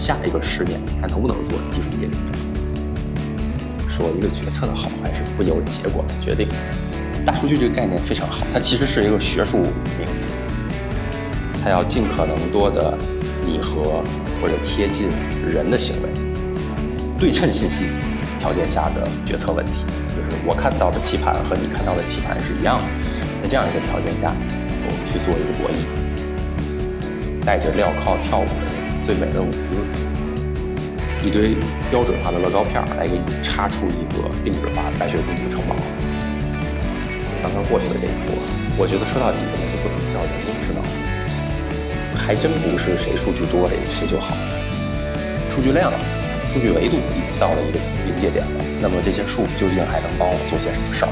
下一个十年还能不能做技术业领说一个决策的好坏是不由结果来决定。大数据这个概念非常好，它其实是一个学术名词，它要尽可能多的拟合或者贴近人的行为，对称信息条件下的决策问题，就是我看到的棋盘和你看到的棋盘是一样的，在这样一个条件下，我们去做一个博弈，带着镣铐跳舞的最美的舞姿，一堆标准化的乐高片儿来给你插出一个定制化的白雪公主城堡。刚刚过去的这一波，我觉得说到底，可能就不能叫人工智能，还真不是谁数据多谁就好。数据量、数据维度已经到了一个临界点了，那么这些数究竟还能帮我们做些什么事儿？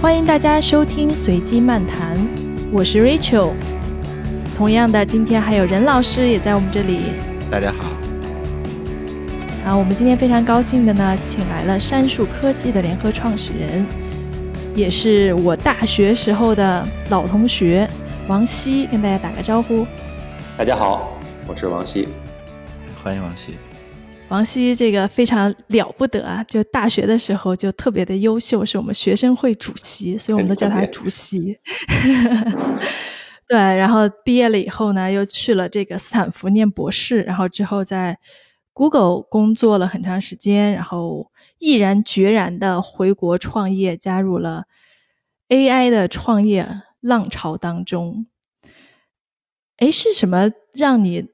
欢迎大家收听随机漫谈，我是 Rachel。同样的，今天还有任老师也在我们这里。大家好。啊，我们今天非常高兴的呢，请来了杉树科技的联合创始人，也是我大学时候的老同学王希，跟大家打个招呼。大家好，我是王希，欢迎王希。王希这个非常了不得啊，就大学的时候就特别的优秀，是我们学生会主席，所以我们都叫他主席。对，然后毕业了以后呢，又去了这个斯坦福念博士，然后之后在。Google 工作了很长时间，然后毅然决然的回国创业，加入了 AI 的创业浪潮当中。哎，是什么让你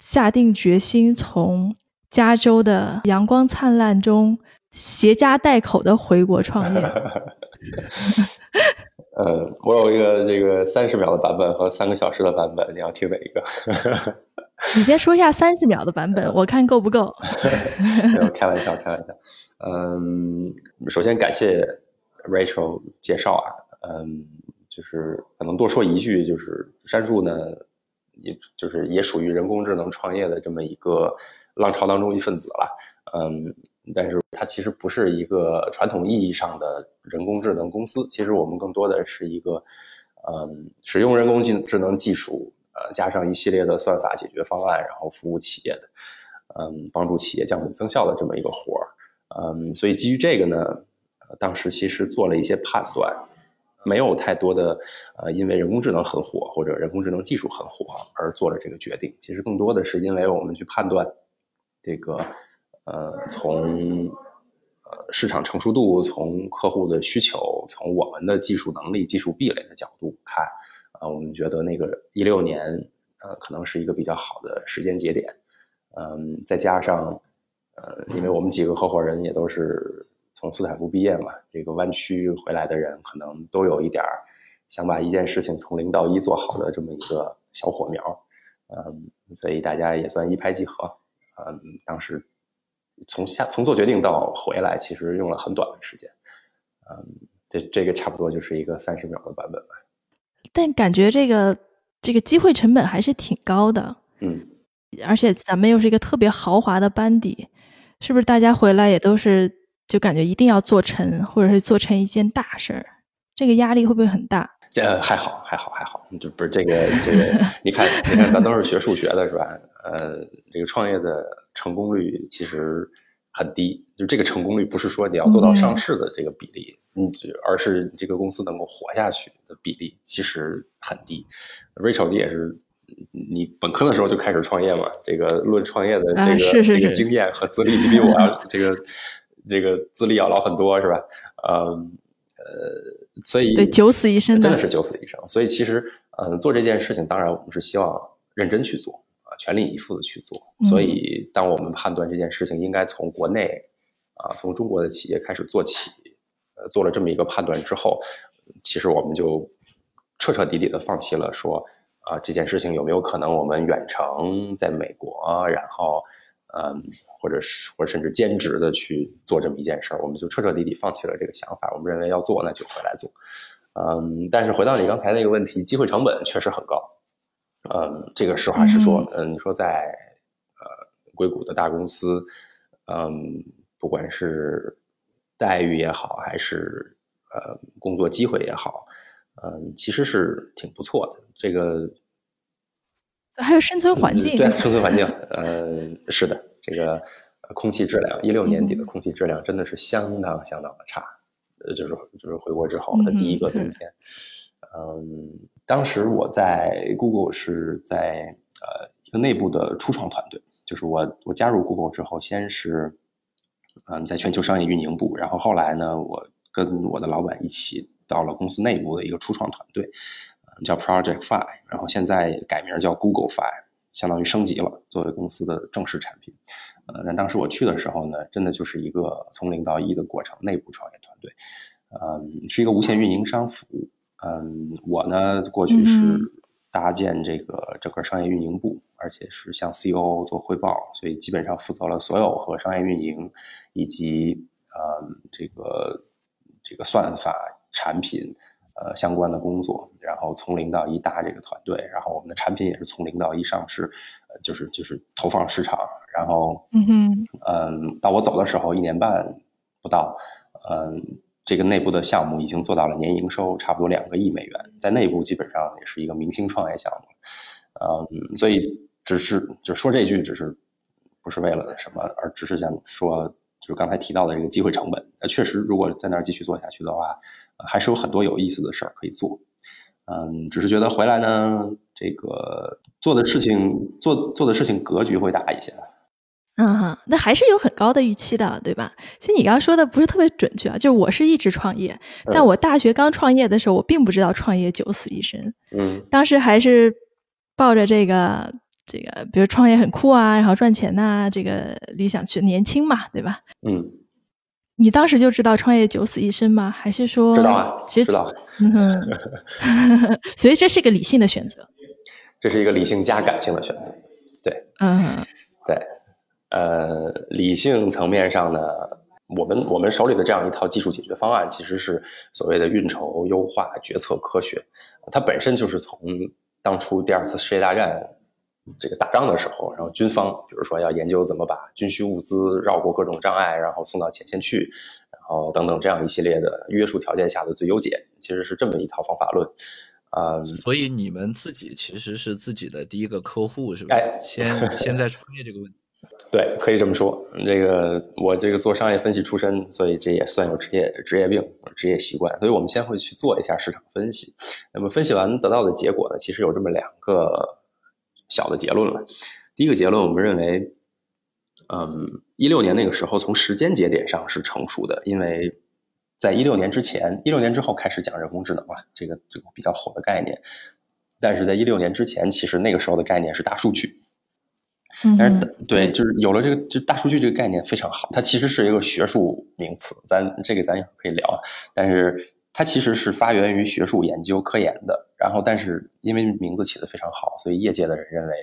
下定决心从加州的阳光灿烂中携家带口的回国创业？呃，我有一个这个三十秒的版本和三个小时的版本，你要听哪一个？你先说一下三十秒的版本，我看够不够？没有开玩笑，开玩笑。嗯，首先感谢 Rachel 介绍啊，嗯，就是可能多说一句，就是山树呢，也就是也属于人工智能创业的这么一个浪潮当中一份子了。嗯，但是它其实不是一个传统意义上的人工智能公司，其实我们更多的是一个，嗯，使用人工智智能技术。呃，加上一系列的算法解决方案，然后服务企业的，嗯，帮助企业降本增效的这么一个活儿，嗯，所以基于这个呢，当时其实做了一些判断，没有太多的呃，因为人工智能很火或者人工智能技术很火而做了这个决定，其实更多的是因为我们去判断这个呃，从呃市场成熟度、从客户的需求、从我们的技术能力、技术壁垒的角度看。啊，我们觉得那个一六年，呃，可能是一个比较好的时间节点，嗯，再加上，呃，因为我们几个合伙人也都是从斯坦福毕业嘛，这个湾区回来的人，可能都有一点想把一件事情从零到一做好的这么一个小火苗，嗯，所以大家也算一拍即合，嗯，当时从下从做决定到回来，其实用了很短的时间，嗯，这这个差不多就是一个三十秒的版本吧。但感觉这个这个机会成本还是挺高的，嗯，而且咱们又是一个特别豪华的班底，是不是？大家回来也都是就感觉一定要做成，或者是做成一件大事儿，这个压力会不会很大？呃，还好，还好，还好，就不是这个这个，你看，你看，咱都是学数学的，是吧？呃，这个创业的成功率其实很低，就这个成功率不是说你要做到上市的这个比例。嗯，而是你这个公司能够活下去的比例其实很低。Rachel，你也是，你本科的时候就开始创业嘛？这个论创业的这个这个经验和资历，你比我要这个这个资历要老很多，是吧？嗯呃，所以对九死一生真的是九死一生。所以其实，嗯，做这件事情，当然我们是希望认真去做啊，全力以赴的去做。所以，当我们判断这件事情应该从国内啊，从中国的企业开始做起。呃做了这么一个判断之后，其实我们就彻彻底底的放弃了说啊这件事情有没有可能我们远程在美国，然后嗯，或者是或者甚至兼职的去做这么一件事儿，我们就彻彻底底放弃了这个想法。我们认为要做，那就回来做。嗯，但是回到你刚才那个问题，机会成本确实很高。嗯，这个实话实说。嗯，你说在呃硅谷的大公司，嗯，不管是待遇也好，还是呃工作机会也好，嗯，其实是挺不错的。这个还有生存环境，对生存环境，呃，是的，这个空气质量，一六年底的空气质量真的是相当相当的差，呃，就是就是回国之后的第一个冬天，嗯，当时我在 Google 是在呃一个内部的初创团队，就是我我加入 Google 之后，先是嗯在全球商业运营部，然后后来呢，我跟我的老板一起到了公司内部的一个初创团队。叫 Project Five，然后现在改名叫 Google Five，相当于升级了，作为公司的正式产品。呃，那当时我去的时候呢，真的就是一个从零到一的过程，内部创业团队，嗯，是一个无线运营商服务。嗯，我呢过去是搭建这个整个商业运营部，而且是向 CEO 做汇报，所以基本上负责了所有和商业运营以及嗯这个这个算法产品。呃，相关的工作，然后从零到一搭这个团队，然后我们的产品也是从零到一上市，呃，就是就是投放市场，然后，嗯哼，嗯，到我走的时候一年半不到，嗯，这个内部的项目已经做到了年营收差不多两个亿美元，在内部基本上也是一个明星创业项目，嗯，所以只是就说这句，只是不是为了什么，而只是想说。就是刚才提到的这个机会成本，那确实，如果在那儿继续做下去的话，还是有很多有意思的事儿可以做。嗯，只是觉得回来呢，这个做的事情做做的事情格局会大一些。嗯，那还是有很高的预期的，对吧？其实你刚刚说的不是特别准确啊，就是我是一直创业，但我大学刚创业的时候，我并不知道创业九死一生。嗯，当时还是抱着这个。这个，比如创业很酷啊，然后赚钱呐，这个理想去年轻嘛，对吧？嗯，你当时就知道创业九死一生吗？还是说知道啊？其实知道。嗯，所以这是一个理性的选择。这是一个理性加感性的选择。对，嗯，对，呃，理性层面上呢，我们我们手里的这样一套技术解决方案，其实是所谓的运筹优化决策科学，它本身就是从当初第二次世界大战。这个打仗的时候，然后军方比如说要研究怎么把军需物资绕过各种障碍，然后送到前线去，然后等等这样一系列的约束条件下的最优解，其实是这么一套方法论。啊，所以你们自己其实是自己的第一个客户，是吧？哎，先先在创业这个问题。对，可以这么说。这个我这个做商业分析出身，所以这也算有职业职业病、职业习惯。所以我们先会去做一下市场分析。那么分析完得到的结果呢，其实有这么两个。小的结论了。第一个结论，我们认为，嗯，一六年那个时候从时间节点上是成熟的，因为在一六年之前，一六年之后开始讲人工智能啊，这个这个比较火的概念。但是在一六年之前，其实那个时候的概念是大数据。但是对，就是有了这个，就大数据这个概念非常好，它其实是一个学术名词，咱这个咱一会儿可以聊。但是它其实是发源于学术研究、科研的。然后，但是因为名字起的非常好，所以业界的人认为，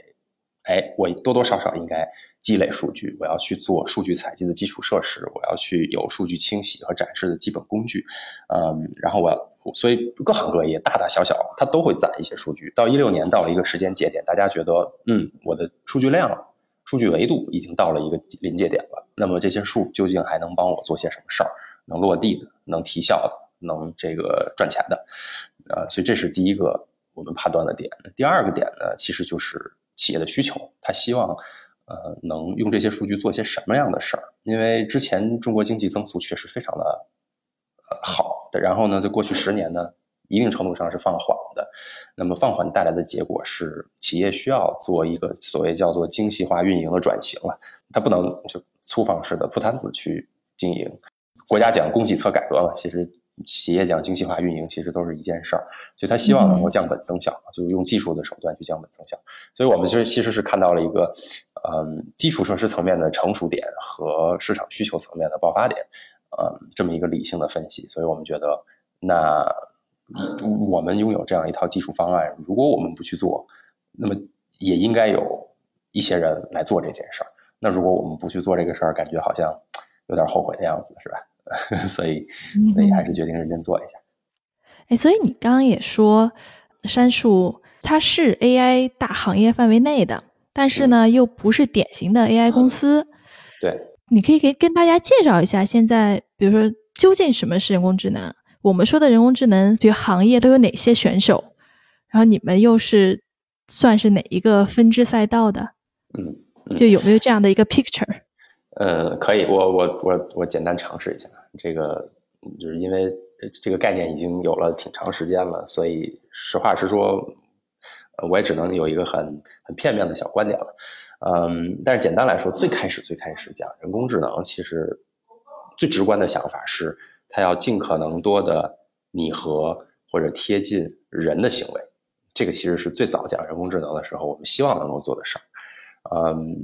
哎，我多多少少应该积累数据，我要去做数据采集的基础设施，我要去有数据清洗和展示的基本工具，嗯，然后我要，所以各行各业大大小小，它都会攒一些数据。到一六年到了一个时间节点，大家觉得，嗯，我的数据量、数据维度已经到了一个临界点了。那么这些数究竟还能帮我做些什么事儿？能落地的，能提效的，能这个赚钱的？呃，所以这是第一个我们判断的点。第二个点呢，其实就是企业的需求，他希望呃能用这些数据做些什么样的事儿？因为之前中国经济增速确实非常的呃好，然后呢，在过去十年呢，一定程度上是放缓的。那么放缓带来的结果是，企业需要做一个所谓叫做精细化运营的转型了，它不能就粗放式的铺摊子去经营。国家讲供给侧改革嘛，其实。企业讲精细化运营，其实都是一件事儿，所以他希望能够降本增效，就用技术的手段去降本增效。所以我们其实其实是看到了一个，嗯，基础设施层面的成熟点和市场需求层面的爆发点，嗯，这么一个理性的分析。所以我们觉得，那我们拥有这样一套技术方案，如果我们不去做，那么也应该有一些人来做这件事儿。那如果我们不去做这个事儿，感觉好像有点后悔的样子，是吧？所以，所以还是决定认真做一下。哎，所以你刚刚也说，杉树它是 AI 大行业范围内的，但是呢，又不是典型的 AI 公司。对，你可以给跟大家介绍一下，现在比如说究竟什么是人工智能？我们说的人工智能，比如行业都有哪些选手？然后你们又是算是哪一个分支赛道的？嗯，嗯就有没有这样的一个 picture？呃，可以，我我我我简单尝试一下这个，嗯就是因为呃这个概念已经有了挺长时间了，所以实话实说，呃我也只能有一个很很片面的小观点了。嗯，但是简单来说，最开始最开始讲人工智能，其实最直观的想法是，它要尽可能多的拟合或者贴近人的行为。这个其实是最早讲人工智能的时候，我们希望能够做的事儿。嗯，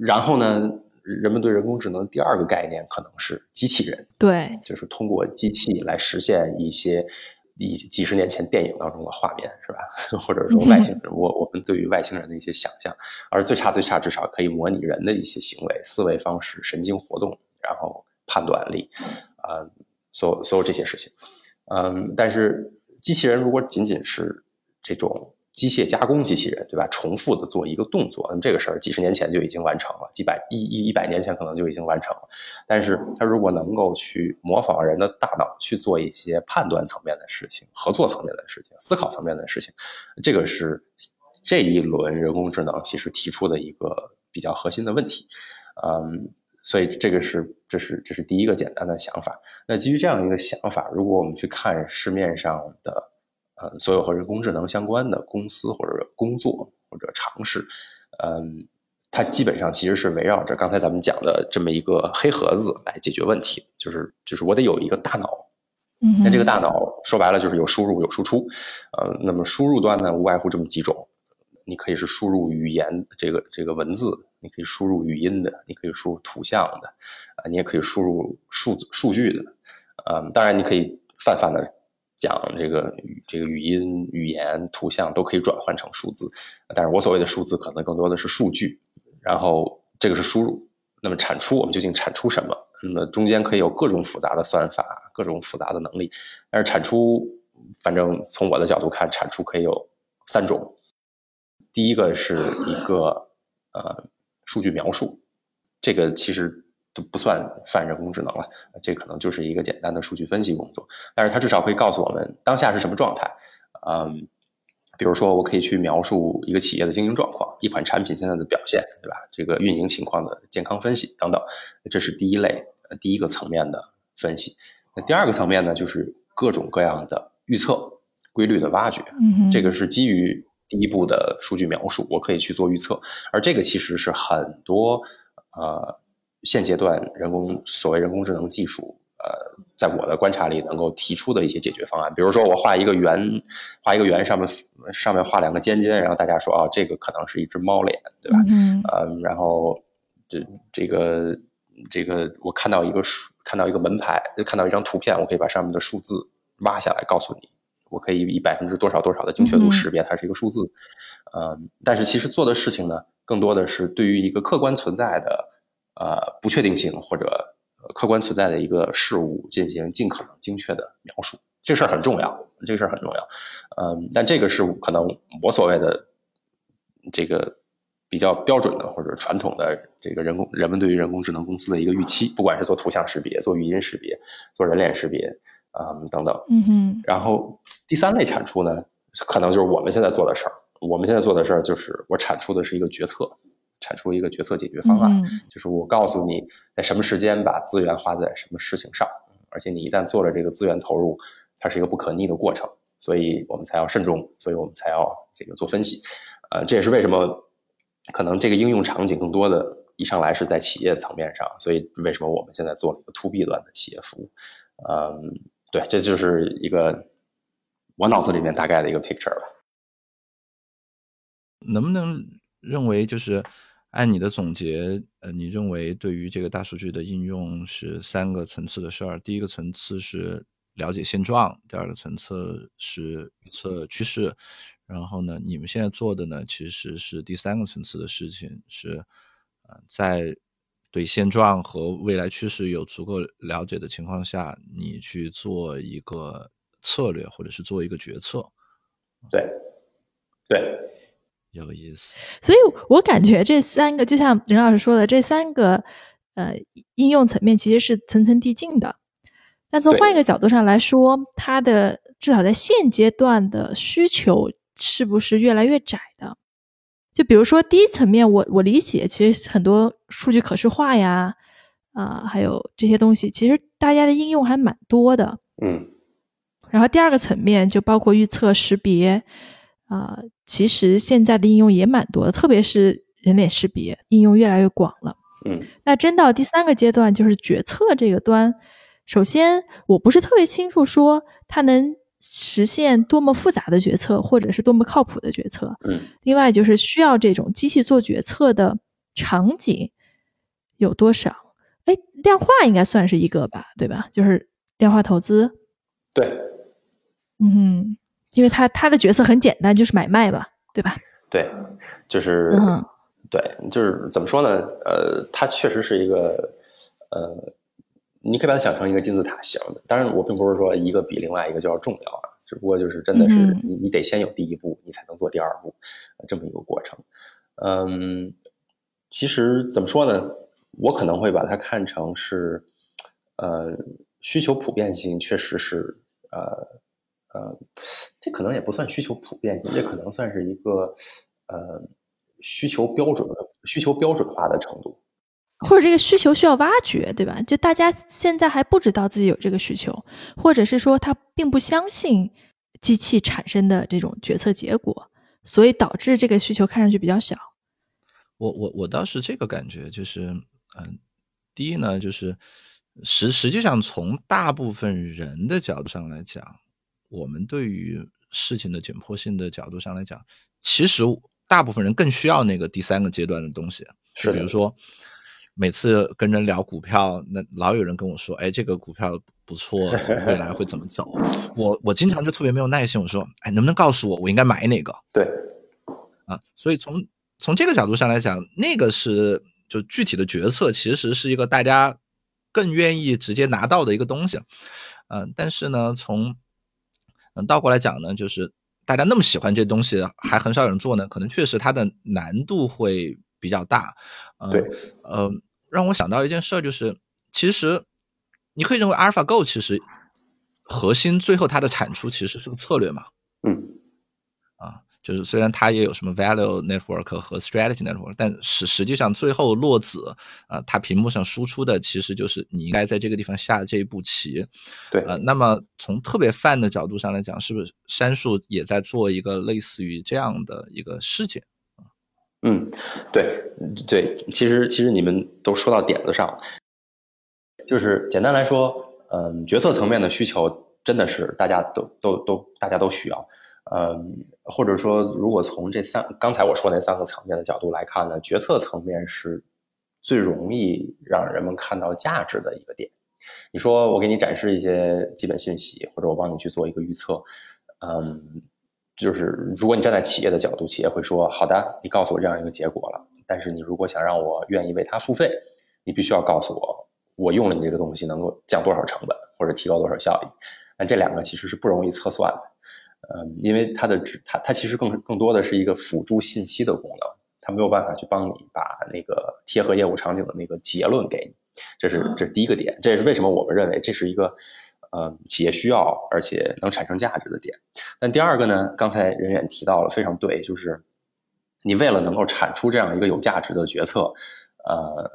然后呢，人们对人工智能第二个概念可能是机器人，对，就是通过机器来实现一些以几十年前电影当中的画面，是吧？或者说外星人，我我们对于外星人的一些想象，而最差最差至少可以模拟人的一些行为、思维方式、神经活动，然后判断力，啊、所有所有这些事情。嗯，但是机器人如果仅仅是这种机械加工机器人，对吧？重复的做一个动作，那么这个事儿几十年前就已经完成了，几百一一一百年前可能就已经完成了。但是它如果能够去模仿人的大脑去做一些判断层面的事情、合作层面的事情、思考层面的事情，这个是这一轮人工智能其实提出的一个比较核心的问题。嗯，所以这个是这是这是第一个简单的想法。那基于这样一个想法，如果我们去看市面上的呃所有和人工智能相关的公司或者工作或者尝试，嗯，它基本上其实是围绕着刚才咱们讲的这么一个黑盒子来解决问题，就是就是我得有一个大脑，那这个大脑说白了就是有输入有输出，呃，那么输入端呢无外乎这么几种，你可以是输入语言这个这个文字，你可以输入语音的，你可以输入图像的，啊、你也可以输入数字数据的，嗯、当然你可以泛泛的讲这个这个语音、语言、图像都可以转换成数字，但是我所谓的数字可能更多的是数据，然后这个是输入，那么产出我们究竟产出什么？那么中间可以有各种复杂的算法，各种复杂的能力，但是产出，反正从我的角度看，产出可以有三种。第一个是一个呃数据描述，这个其实都不算泛人工智能了，这可能就是一个简单的数据分析工作，但是它至少可以告诉我们当下是什么状态。嗯，比如说我可以去描述一个企业的经营状况，一款产品现在的表现，对吧？这个运营情况的健康分析等等，这是第一类呃第一个层面的分析。那第二个层面呢，就是各种各样的预测、规律的挖掘，嗯，这个是基于第一步的数据描述，我可以去做预测，而这个其实是很多呃现阶段人工所谓人工智能技术呃，在我的观察里能够提出的一些解决方案。比如说，我画一个圆，画一个圆，上面上面画两个尖尖，然后大家说哦，这个可能是一只猫脸，对吧？嗯然后这这个这个，我看到一个数，看到一个门牌，看到一张图片，我可以把上面的数字挖下来，告诉你，我可以以百分之多少多少的精确度识别它是一个数字。嗯，但是其实做的事情呢，更多的是对于一个客观存在的呃不确定性或者呃客观存在的一个事物进行尽可能精确的描述。这事儿很重要，这个事儿很重要。嗯，但这个是可能我所谓的这个比较标准的或者传统的这个人工人们对于人工智能公司的一个预期，不管是做图像识别、做语音识别、做人脸识别，嗯等等。嗯哼，然后第三类产出呢，可能就是我们现在做的事儿。我们现在做的事儿就是我产出的是一个决策，产出一个决策解决方案，嗯就是我告诉你在什么时间把资源花在什么事情上，而且你一旦做了这个资源投入，它是一个不可逆的过程，所以我们才要慎重，所以我们才要这个做分析。呃，这也是为什么可能这个应用场景更多的一上来是在企业层面上，所以为什么我们现在做了一个 to B 端的企业服务？嗯，对，这就是一个我脑子里面大概的一个 picture 吧。能不能认为就是按你的总结，呃，你认为对于这个大数据的应用是三个层次的事儿？第一个层次是了解现状，第二个层次是预测趋势，然后呢，你们现在做的呢，其实是第三个层次的事情，是呃，在对现状和未来趋势有足够了解的情况下，你去做一个策略，或者是做一个决策，对，对，有意思。所以我感觉这三个，就像任老师说的，这三个呃应用层面其实是层层递进的。但从换一个角度上来说，它的至少在现阶段的需求是不是越来越窄的？就比如说第一层面，我我理解，其实很多数据可视化呀，啊，还有这些东西，其实大家的应用还蛮多的。嗯。然后第二个层面就包括预测识别，啊，其实现在的应用也蛮多的，特别是人脸识别应用越来越广了。嗯。那真到第三个阶段，就是决策这个端，首先我不是特别清楚说它能。实现多么复杂的决策，或者是多么靠谱的决策。嗯，另外就是需要这种机器做决策的场景有多少？哎，量化应该算是一个吧，对吧？就是量化投资。对，嗯，因为他他的角色很简单，就是买卖吧，对吧？对，就是嗯，对，就是怎么说呢？呃，他确实是一个呃。你可以把它想成一个金字塔型的，当然我并不是说一个比另外一个就要重要啊，只不过就是真的是你你得先有第一步，你才能做第二步，这么一个过程。嗯，其实怎么说呢，我可能会把它看成是，呃，需求普遍性确实是，呃呃，这可能也不算需求普遍性，这可能算是一个呃需求标准需求标准化的程度。或者这个需求需要挖掘，对吧？就大家现在还不知道自己有这个需求，或者是说他并不相信机器产生的这种决策结果，所以导致这个需求看上去比较小。我我我倒是这个感觉，就是嗯，第一呢，就是实实际上从大部分人的角度上来讲，我们对于事情的紧迫性的角度上来讲，其实大部分人更需要那个第三个阶段的东西，是比如说。每次跟人聊股票，那老有人跟我说：“哎，这个股票不错，未来会怎么走？”我我经常就特别没有耐心，我说：“哎，能不能告诉我，我应该买哪个？”对，啊，所以从从这个角度上来讲，那个是就具体的决策，其实是一个大家更愿意直接拿到的一个东西。嗯，但是呢，从嗯倒过来讲呢，就是大家那么喜欢这东西，还很少有人做呢，可能确实它的难度会。比较大，对，呃，让我想到一件事儿，就是其实你可以认为 AlphaGo 其实核心最后它的产出其实是个策略嘛，就是虽然它也有什么 Value Network 和 Strategy Network，但实实际上最后落子啊，它屏幕上输出的其实就是你应该在这个地方下这一步棋，对，呃，那么从特别泛的角度上来讲，是不是杉树也在做一个类似于这样的一个事情？嗯，对对，其实其实你们都说到点子上，就是简单来说，嗯，决策层面的需求真的是大家都都都大家都需要，嗯，或者说如果从这三刚才我说那三个层面的角度来看呢，决策层面是最容易让人们看到价值的一个点。你说我给你展示一些基本信息，或者我帮你去做一个预测，嗯。就是如果你站在企业的角度，企业会说：“好的，你告诉我这样一个结果了。但是你如果想让我愿意为它付费，你必须要告诉我，我用了你这个东西能够降多少成本或者提高多少效益。那这两个其实是不容易测算的，嗯，因为它的它它其实更更多的是一个辅助信息的功能，它没有办法去帮你把那个贴合业务场景的那个结论给你。这是这是第一个点，这也是为什么我们认为这是一个。呃，企业需要而且能产生价值的点。但第二个呢，刚才任远提到了，非常对，就是你为了能够产出这样一个有价值的决策，呃，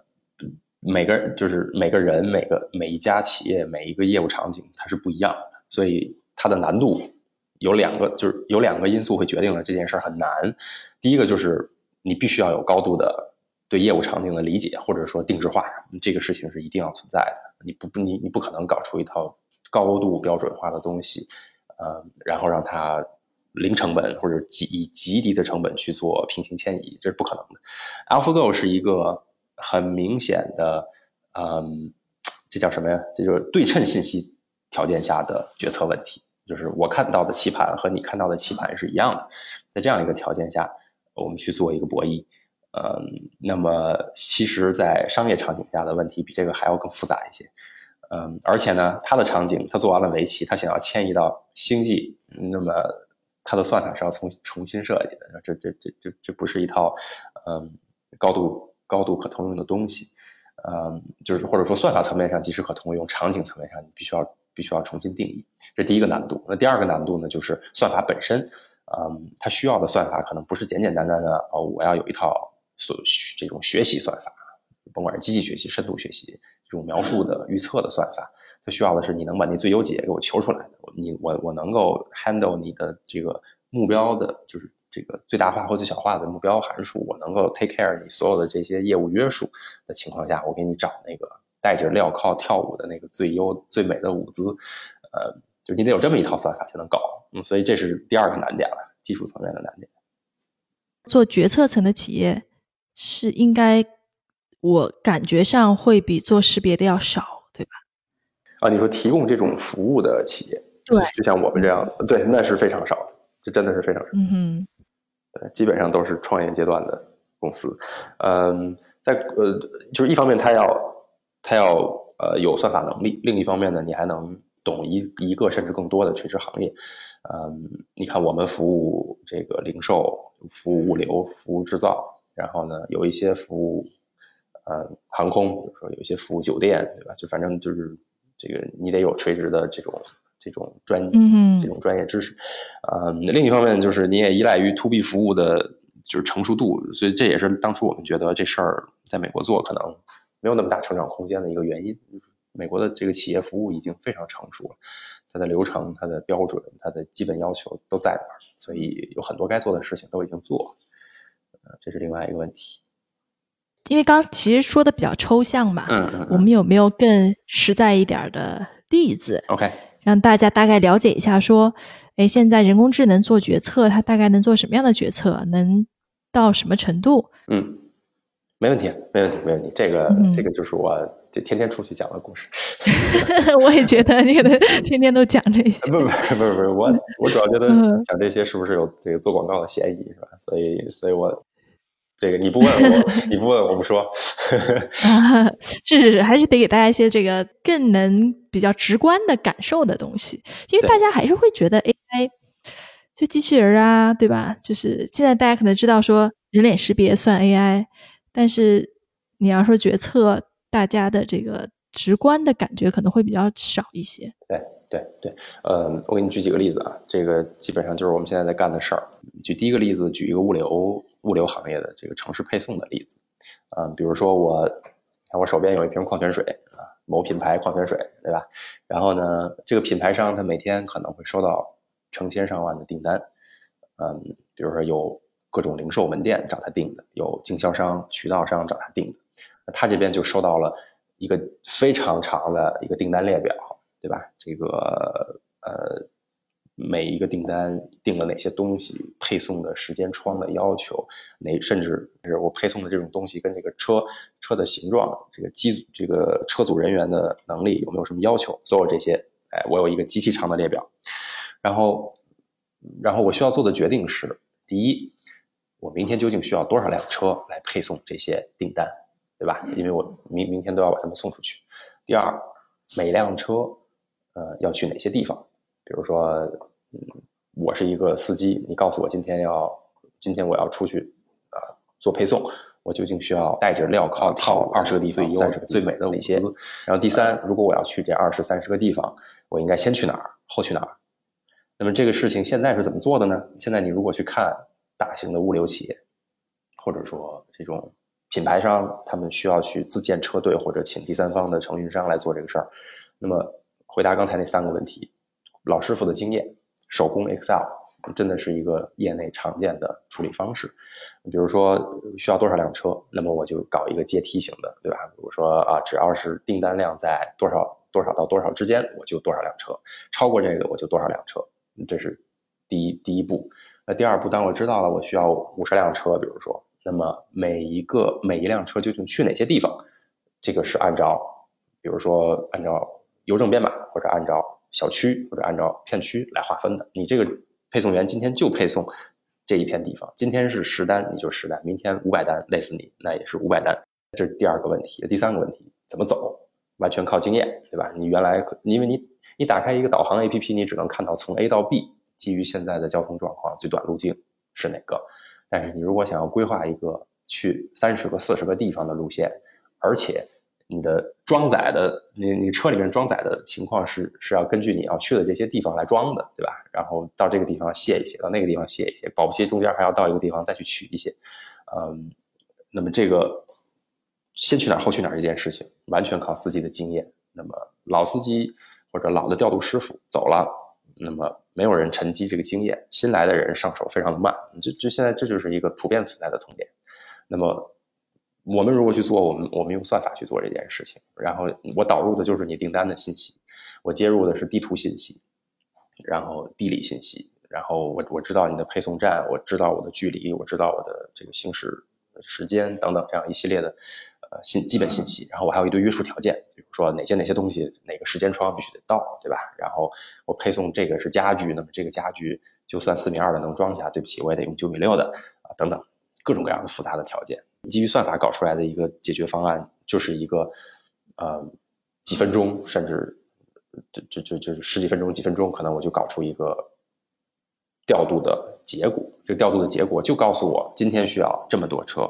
每个人就是每个人、每个每一家企业、每一个业务场景，它是不一样的，所以它的难度有两个，就是有两个因素会决定了这件事很难。第一个就是你必须要有高度的对业务场景的理解，或者说定制化，这个事情是一定要存在的。你不不，你你不可能搞出一套。高度标准化的东西，呃，然后让它零成本或者极以极低的成本去做平行迁移，这是不可能的。AlphaGo 是一个很明显的，嗯，这叫什么呀？这就是对称信息条件下的决策问题，就是我看到的棋盘和你看到的棋盘是一样的，在这样一个条件下，我们去做一个博弈，嗯，那么其实，在商业场景下的问题比这个还要更复杂一些。嗯，而且呢，它的场景，它做完了围棋，它想要迁移到星际，那么它的算法是要重重新设计的，这这这这这不是一套嗯高度高度可通用的东西，嗯，就是或者说算法层面上即使可通用，场景层面上你必须要必须要重新定义，这第一个难度。那第二个难度呢，就是算法本身，嗯，它需要的算法可能不是简简单单的哦，我要有一套所这种学习算法，甭管是机器学习、深度学习这种描述的预测的算法，它需要的是你能把那最优解给我求出来，你我我能够 handle 你的这个目标的，就是这个最大化或最小化的目标函数，我能够 take care 你所有的这些业务约束的情况下，我给你找那个带着镣铐跳舞的那个最优最美的舞姿，呃。就你得有这么一套算法才能搞，嗯，所以这是第二个难点了，技术层面的难点。做决策层的企业是应该，我感觉上会比做识别的要少，对吧？啊，你说提供这种服务的企业，对，就像我们这样，对，那是非常少的，这真的是非常少。嗯哼，对，基本上都是创业阶段的公司。嗯，在呃，就是一方面他要他要呃有算法能力，另一方面呢，你还能。懂一一个甚至更多的垂直行业，嗯，你看我们服务这个零售、服务物流、服务制造，然后呢有一些服务，呃，航空，比如说有一些服务酒店，对吧？就反正就是这个你得有垂直的这种这种专这种专业知识，嗯，另一方面就是你也依赖于 to B 服务的，就是成熟度，所以这也是当初我们觉得这事儿在美国做可能没有那么大成长空间的一个原因。美国的这个企业服务已经非常成熟了，它的流程、它的标准、它的基本要求都在那儿，所以有很多该做的事情都已经做。呃，这是另外一个问题。因为刚其实说的比较抽象嘛，嗯嗯，我们有没有更实在一点的例子？OK，让大家大概了解一下，说，哎，现在人工智能做决策，它大概能做什么样的决策，能到什么程度？嗯，没问题，没问题，没问题。这个，这个就是我。这天天出去讲的故事，我也觉得你可能 天天都讲这些。不不不不不，我 我主要觉得讲这些是不是有这个做广告的嫌疑，是吧？所以所以我这个你不问我，你不问我不说。是是是，还是得给大家一些这个更能比较直观的感受的东西，因为大家还是会觉得 AI 就机器人啊，对吧？就是现在大家可能知道说人脸识别算 AI，但是你要说决策。大家的这个直观的感觉可能会比较少一些。对对对，呃，我给你举几个例子啊，这个基本上就是我们现在在干的事儿。举第一个例子，举一个物流物流行业的这个城市配送的例子。嗯，比如说我，看我手边有一瓶矿泉水啊，某品牌矿泉水，对吧？然后呢，这个品牌商他每天可能会收到成千上万的订单。嗯，比如说有各种零售门店找他订的，有经销商渠道商找他订的。他这边就收到了一个非常长的一个订单列表，对吧？这个呃，每一个订单订了哪些东西，配送的时间窗的要求，哪甚至是我配送的这种东西跟这个车车的形状，这个机组这个车组人员的能力有没有什么要求？所有这些，哎，我有一个极其长的列表。然后，然后我需要做的决定是：第一，我明天究竟需要多少辆车来配送这些订单？对吧？因为我明明天都要把它们送出去。第二，每辆车，呃，要去哪些地方？比如说，嗯，我是一个司机，你告诉我今天要，今天我要出去，呃，做配送，我究竟需要带着镣铐套二十个地方，三十个最美的哪些？然后第三，如果我要去这二十三十个地方，我应该先去哪儿，后去哪儿？那么这个事情现在是怎么做的呢？现在你如果去看大型的物流企业，或者说这种。品牌商他们需要去自建车队，或者请第三方的承运商来做这个事儿。那么，回答刚才那三个问题，老师傅的经验，手工 Excel 真的是一个业内常见的处理方式。比如说需要多少辆车，那么我就搞一个阶梯型的，对吧？比如说啊，只要是订单量在多少多少到多少之间，我就多少辆车；超过这个，我就多少辆车。这是第一第一步。那第二步，当我知道了我需要五十辆车，比如说。那么每一个每一辆车究竟去哪些地方？这个是按照，比如说按照邮政编码，或者按照小区，或者按照片区来划分的。你这个配送员今天就配送这一片地方，今天是十单你就十单，明天五百单累死你，那也是五百单。这是第二个问题，第三个问题怎么走？完全靠经验，对吧？你原来因为你你打开一个导航 APP，你只能看到从 A 到 B，基于现在的交通状况，最短路径是哪个？但是你如果想要规划一个去三十个、四十个地方的路线，而且你的装载的，你你车里面装载的情况是是要根据你要去的这些地方来装的，对吧？然后到这个地方卸一些，到那个地方卸一些，保不齐中间还要到一个地方再去取一些，嗯，那么这个先去哪儿后去哪儿这件事情，完全靠司机的经验。那么老司机或者老的调度师傅走了，那么没有人沉积这个经验，新来的人上手非常的慢，就就现在这就是一个普遍存在的痛点。那么。我们如果去做，我们我们用算法去做这件事情，然后我导入的就是你订单的信息，我接入的是地图信息，然后地理信息，然后我我知道你的配送站，我知道我的距离，我知道我的这个行驶时间等等这样一系列的呃信基本信息，然后我还有一堆约束条件，比如说哪些哪些东西哪个时间窗必须得到，对吧？然后我配送这个是家具，那么这个家具就算四米二的能装下，对不起，我也得用九米六的啊等等各种各样的复杂的条件。基于算法搞出来的一个解决方案，就是一个，呃，几分钟，甚至就就就就十几分钟、几分钟，可能我就搞出一个调度的结果。这调度的结果就告诉我，今天需要这么多车，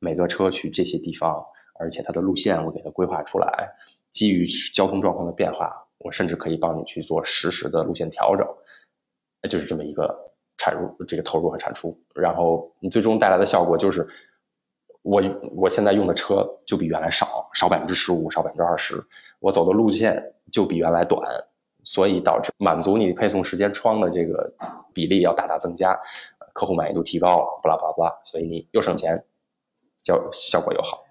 每个车去这些地方，而且它的路线我给它规划出来。基于交通状况的变化，我甚至可以帮你去做实时的路线调整。就是这么一个产入，这个投入和产出，然后你最终带来的效果就是。我我现在用的车就比原来少，少百分之十五，少百分之二十。我走的路线就比原来短，所以导致满足你配送时间窗的这个比例要大大增加，客户满意度提高了，巴拉巴拉巴拉。所以你又省钱，效效果又好，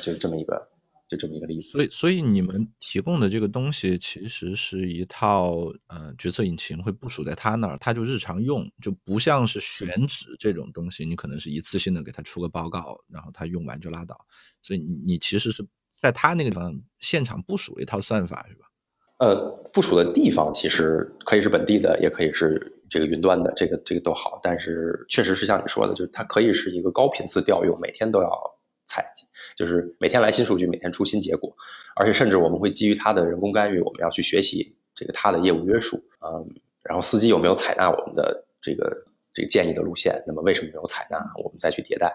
就是这么一个。就这么一个例子，所以所以你们提供的这个东西其实是一套呃决策引擎，会部署在他那儿，他就日常用，就不像是选址这种东西，你可能是一次性的给他出个报告，然后他用完就拉倒。所以你你其实是在他那个地方现场部署一套算法，是吧？呃，部署的地方其实可以是本地的，也可以是这个云端的，这个这个都好。但是确实是像你说的，就是它可以是一个高频次调用，每天都要。采集就是每天来新数据，每天出新结果，而且甚至我们会基于它的人工干预，我们要去学习这个它的业务约束，嗯，然后司机有没有采纳我们的这个这个建议的路线？那么为什么没有采纳？我们再去迭代，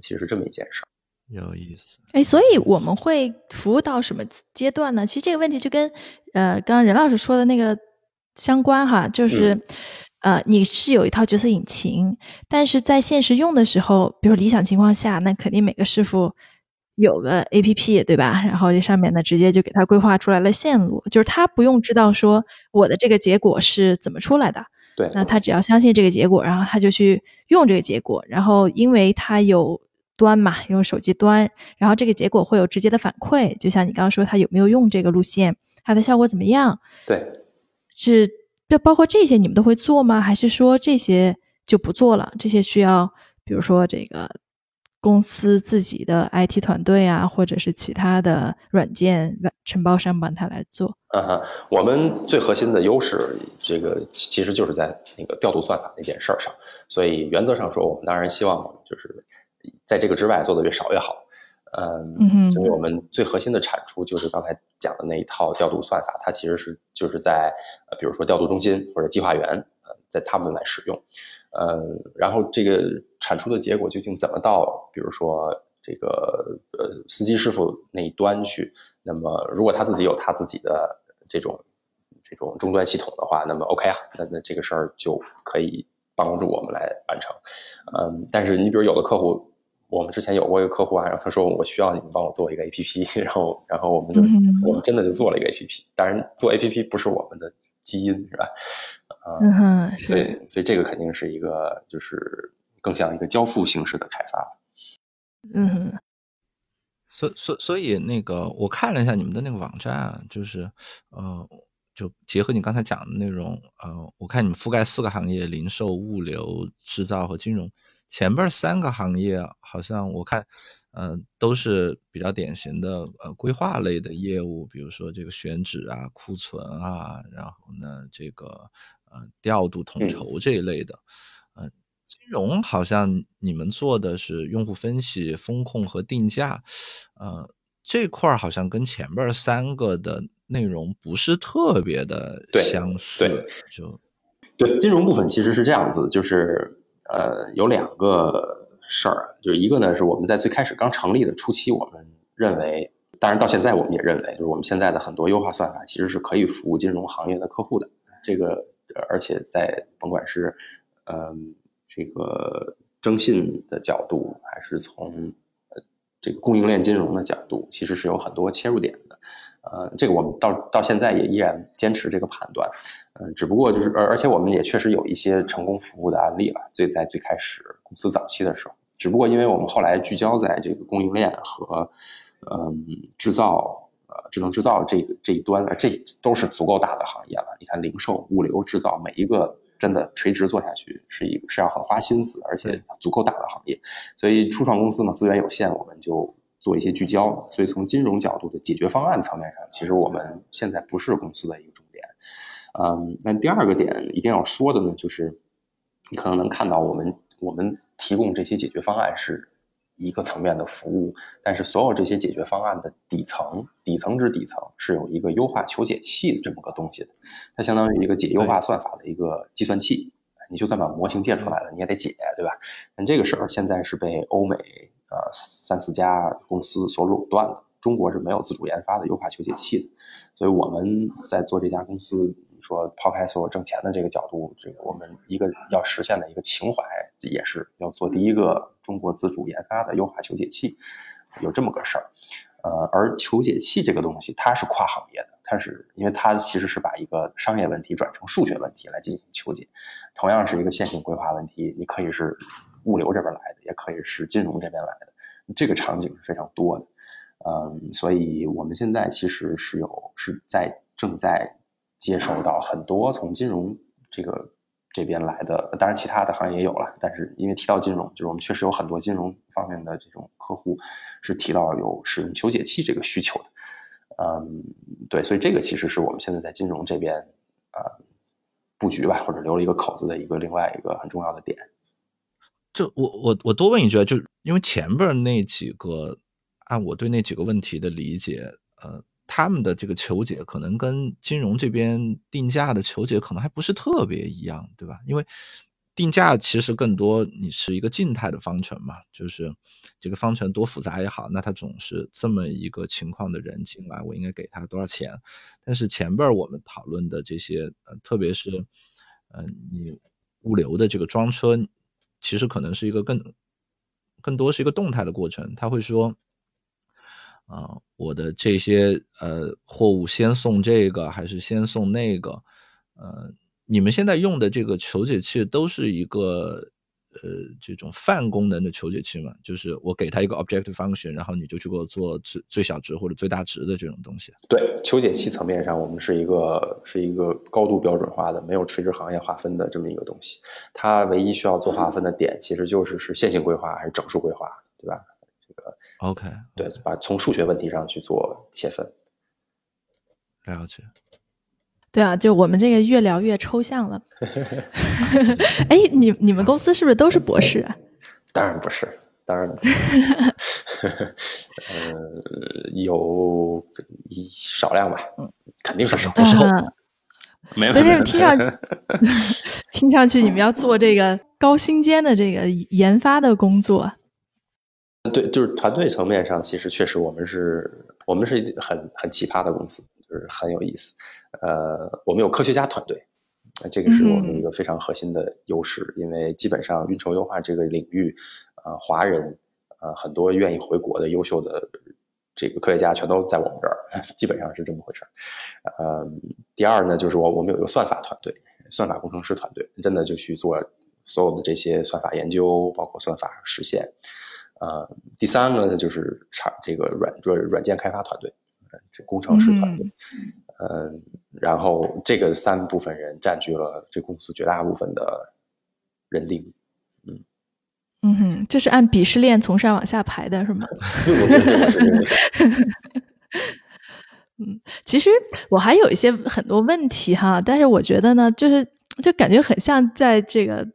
其实是这么一件事儿。有意思。哎，所以我们会服务到什么阶段呢？其实这个问题就跟呃刚刚任老师说的那个相关哈，就是。呃，你是有一套角色引擎，但是在现实用的时候，比如理想情况下，那肯定每个师傅有个 A P P，对吧？然后这上面呢，直接就给他规划出来了线路，就是他不用知道说我的这个结果是怎么出来的，对，那他只要相信这个结果，然后他就去用这个结果，然后因为他有端嘛，用手机端，然后这个结果会有直接的反馈，就像你刚刚说他有没有用这个路线，它的效果怎么样？对，是。就包括这些，你们都会做吗？还是说这些就不做了？这些需要，比如说这个公司自己的 IT 团队啊，或者是其他的软件承包商帮他来做。嗯哼，我们最核心的优势，这个其实就是在那个调度算法那件事儿上。所以原则上说，我们当然希望就是在这个之外做的越少越好。嗯，所以我们最核心的产出就是刚才讲的那一套调度算法，它其实是就是在呃，比如说调度中心或者计划员，呃，在他们来使用，嗯，然后这个产出的结果究竟怎么到，比如说这个呃司机师傅那一端去？那么如果他自己有他自己的这种这种终端系统的话，那么 OK 啊，那那这个事儿就可以帮助我们来完成。嗯，但是你比如有的客户。我们之前有过一个客户啊，然后他说我需要你们帮我做一个 A P P，然后然后我们就我们真的就做了一个 A P P。当然做 A P P 不是我们的基因是吧？啊，所以所以这个肯定是一个就是更像一个交付形式的开发。嗯，所所所以那个我看了一下你们的那个网站，就是呃，就结合你刚才讲的内容，呃，我看你们覆盖四个行业：零售、物流、制造和金融。前边三个行业好像我看，呃，都是比较典型的呃规划类的业务，比如说这个选址啊、库存啊，然后呢这个呃调度统筹这一类的。呃，金融好像你们做的是用户分析、风控和定价，呃，这块好像跟前边三个的内容不是特别的相似。对，就对金融部分其实是这样子，就是。呃，有两个事儿，就是一个呢，是我们在最开始刚成立的初期，我们认为当然，到现在我们也认为，就是我们现在的很多优化算法其实是可以服务金融行业的客户的。这个，而且在甭管是嗯这个征信的角度，还是从呃这个供应链金融的角度，其实是有很多切入点的。呃，这个我们到到现在也依然坚持这个判断。嗯，只不过就是，而而且我们也确实有一些成功服务的案例了。最在最开始公司早期的时候，只不过因为我们后来聚焦在这个供应链和。嗯，制造呃，智能制造这个这一端，这都是足够大的行业了。你看，零售、物流、制造，每一个真的垂直做下去，是一个是要很花心思，而且足够大的行业。所以初创公司嘛，资源有限，我们就做一些聚焦。所以从金融角度的解决方案层面上，其实我们现在不是公司的一个。嗯，那第二个点一定要说的呢，就是你可能能看到我们我们提供这些解决方案是。一个层面的服务，但是所有这些解决方案的底层、底层之底层是有一个优化求解器的这么个东西的，它相当于一个解优化算法的一个计算器。你就算把模型建出来了，你也得解，对吧？但这个事儿现在是被欧美呃三四家公司所垄断的，中国是没有自主研发的优化求解器的，所以我们在做这家公司。说抛开所有挣钱的这个角度，这个我们一个要实现的一个情怀，也是要做第一个中国自主研发的优化求解器，有这么个事儿。呃，而求解器这个东西，它是跨行业的，它是因为它其实是把一个商业问题转成数学问题来进行求解。同样是一个线性规划问题，你可以是物流这边来的，也可以是金融这边来的，这个场景是非常多的。嗯，所以我们现在其实是有是在正在。接收到很多从金融这个这边来的，当然其他的行业也有了，但是因为提到金融，就是我们确实有很多金融方面的这种客户是提到有使用求解器这个需求的，嗯，对，所以这个其实是我们现在在金融这边啊布局吧，或者留了一个口子的一个另外一个很重要的点。就我我我多问一句，就是因为前边那几个按我对那几个问题的理解，呃。他们的这个求解可能跟金融这边定价的求解可能还不是特别一样，对吧？因为定价其实更多你是一个静态的方程嘛，就是这个方程多复杂也好，那它总是这么一个情况的人进来，我应该给他多少钱？但是前边我们讨论的这些，呃，特别是嗯，你物流的这个装车，其实可能是一个更更多是一个动态的过程，他会说。啊，我的这些呃货物先送这个还是先送那个？呃，你们现在用的这个求解器都是一个呃这种泛功能的求解器嘛？就是我给它一个 objective function，然后你就去给我做最最小值或者最大值的这种东西。对，求解器层面上，我们是一个是一个高度标准化的，没有垂直行业划分的这么一个东西。它唯一需要做划分的点，其实就是是线性规划还是整数规划，对吧？OK，对，把从数学问题上去做切分，了解。对啊，就我们这个越聊越抽象了。哎，你你们公司是不是都是博士啊？当然不是，当然，呃，有一少量吧，肯定是少数。没有，但是听上听上去，你们要做这个高薪尖的这个研发的工作。对，就是团队层面上，其实确实我们是，我们是很很奇葩的公司，就是很有意思。呃，我们有科学家团队，这个是我们一个非常核心的优势，因为基本上运筹优化这个领域，呃，华人，呃，很多愿意回国的优秀的这个科学家全都在我们这儿，基本上是这么回事儿。呃，第二呢，就是我我们有一个算法团队，算法工程师团队，真的就去做所有的这些算法研究，包括算法实现。呃，第三个呢，就是产这个软软软件开发团队，这工程师团队，嗯，然后这个三部分人占据了这公司绝大部分的人力，嗯嗯哼，这是按鄙视链从上往下排的是吗？嗯，其实我还有一些很多问题哈，但是我觉得呢，就是就感觉很像在这个。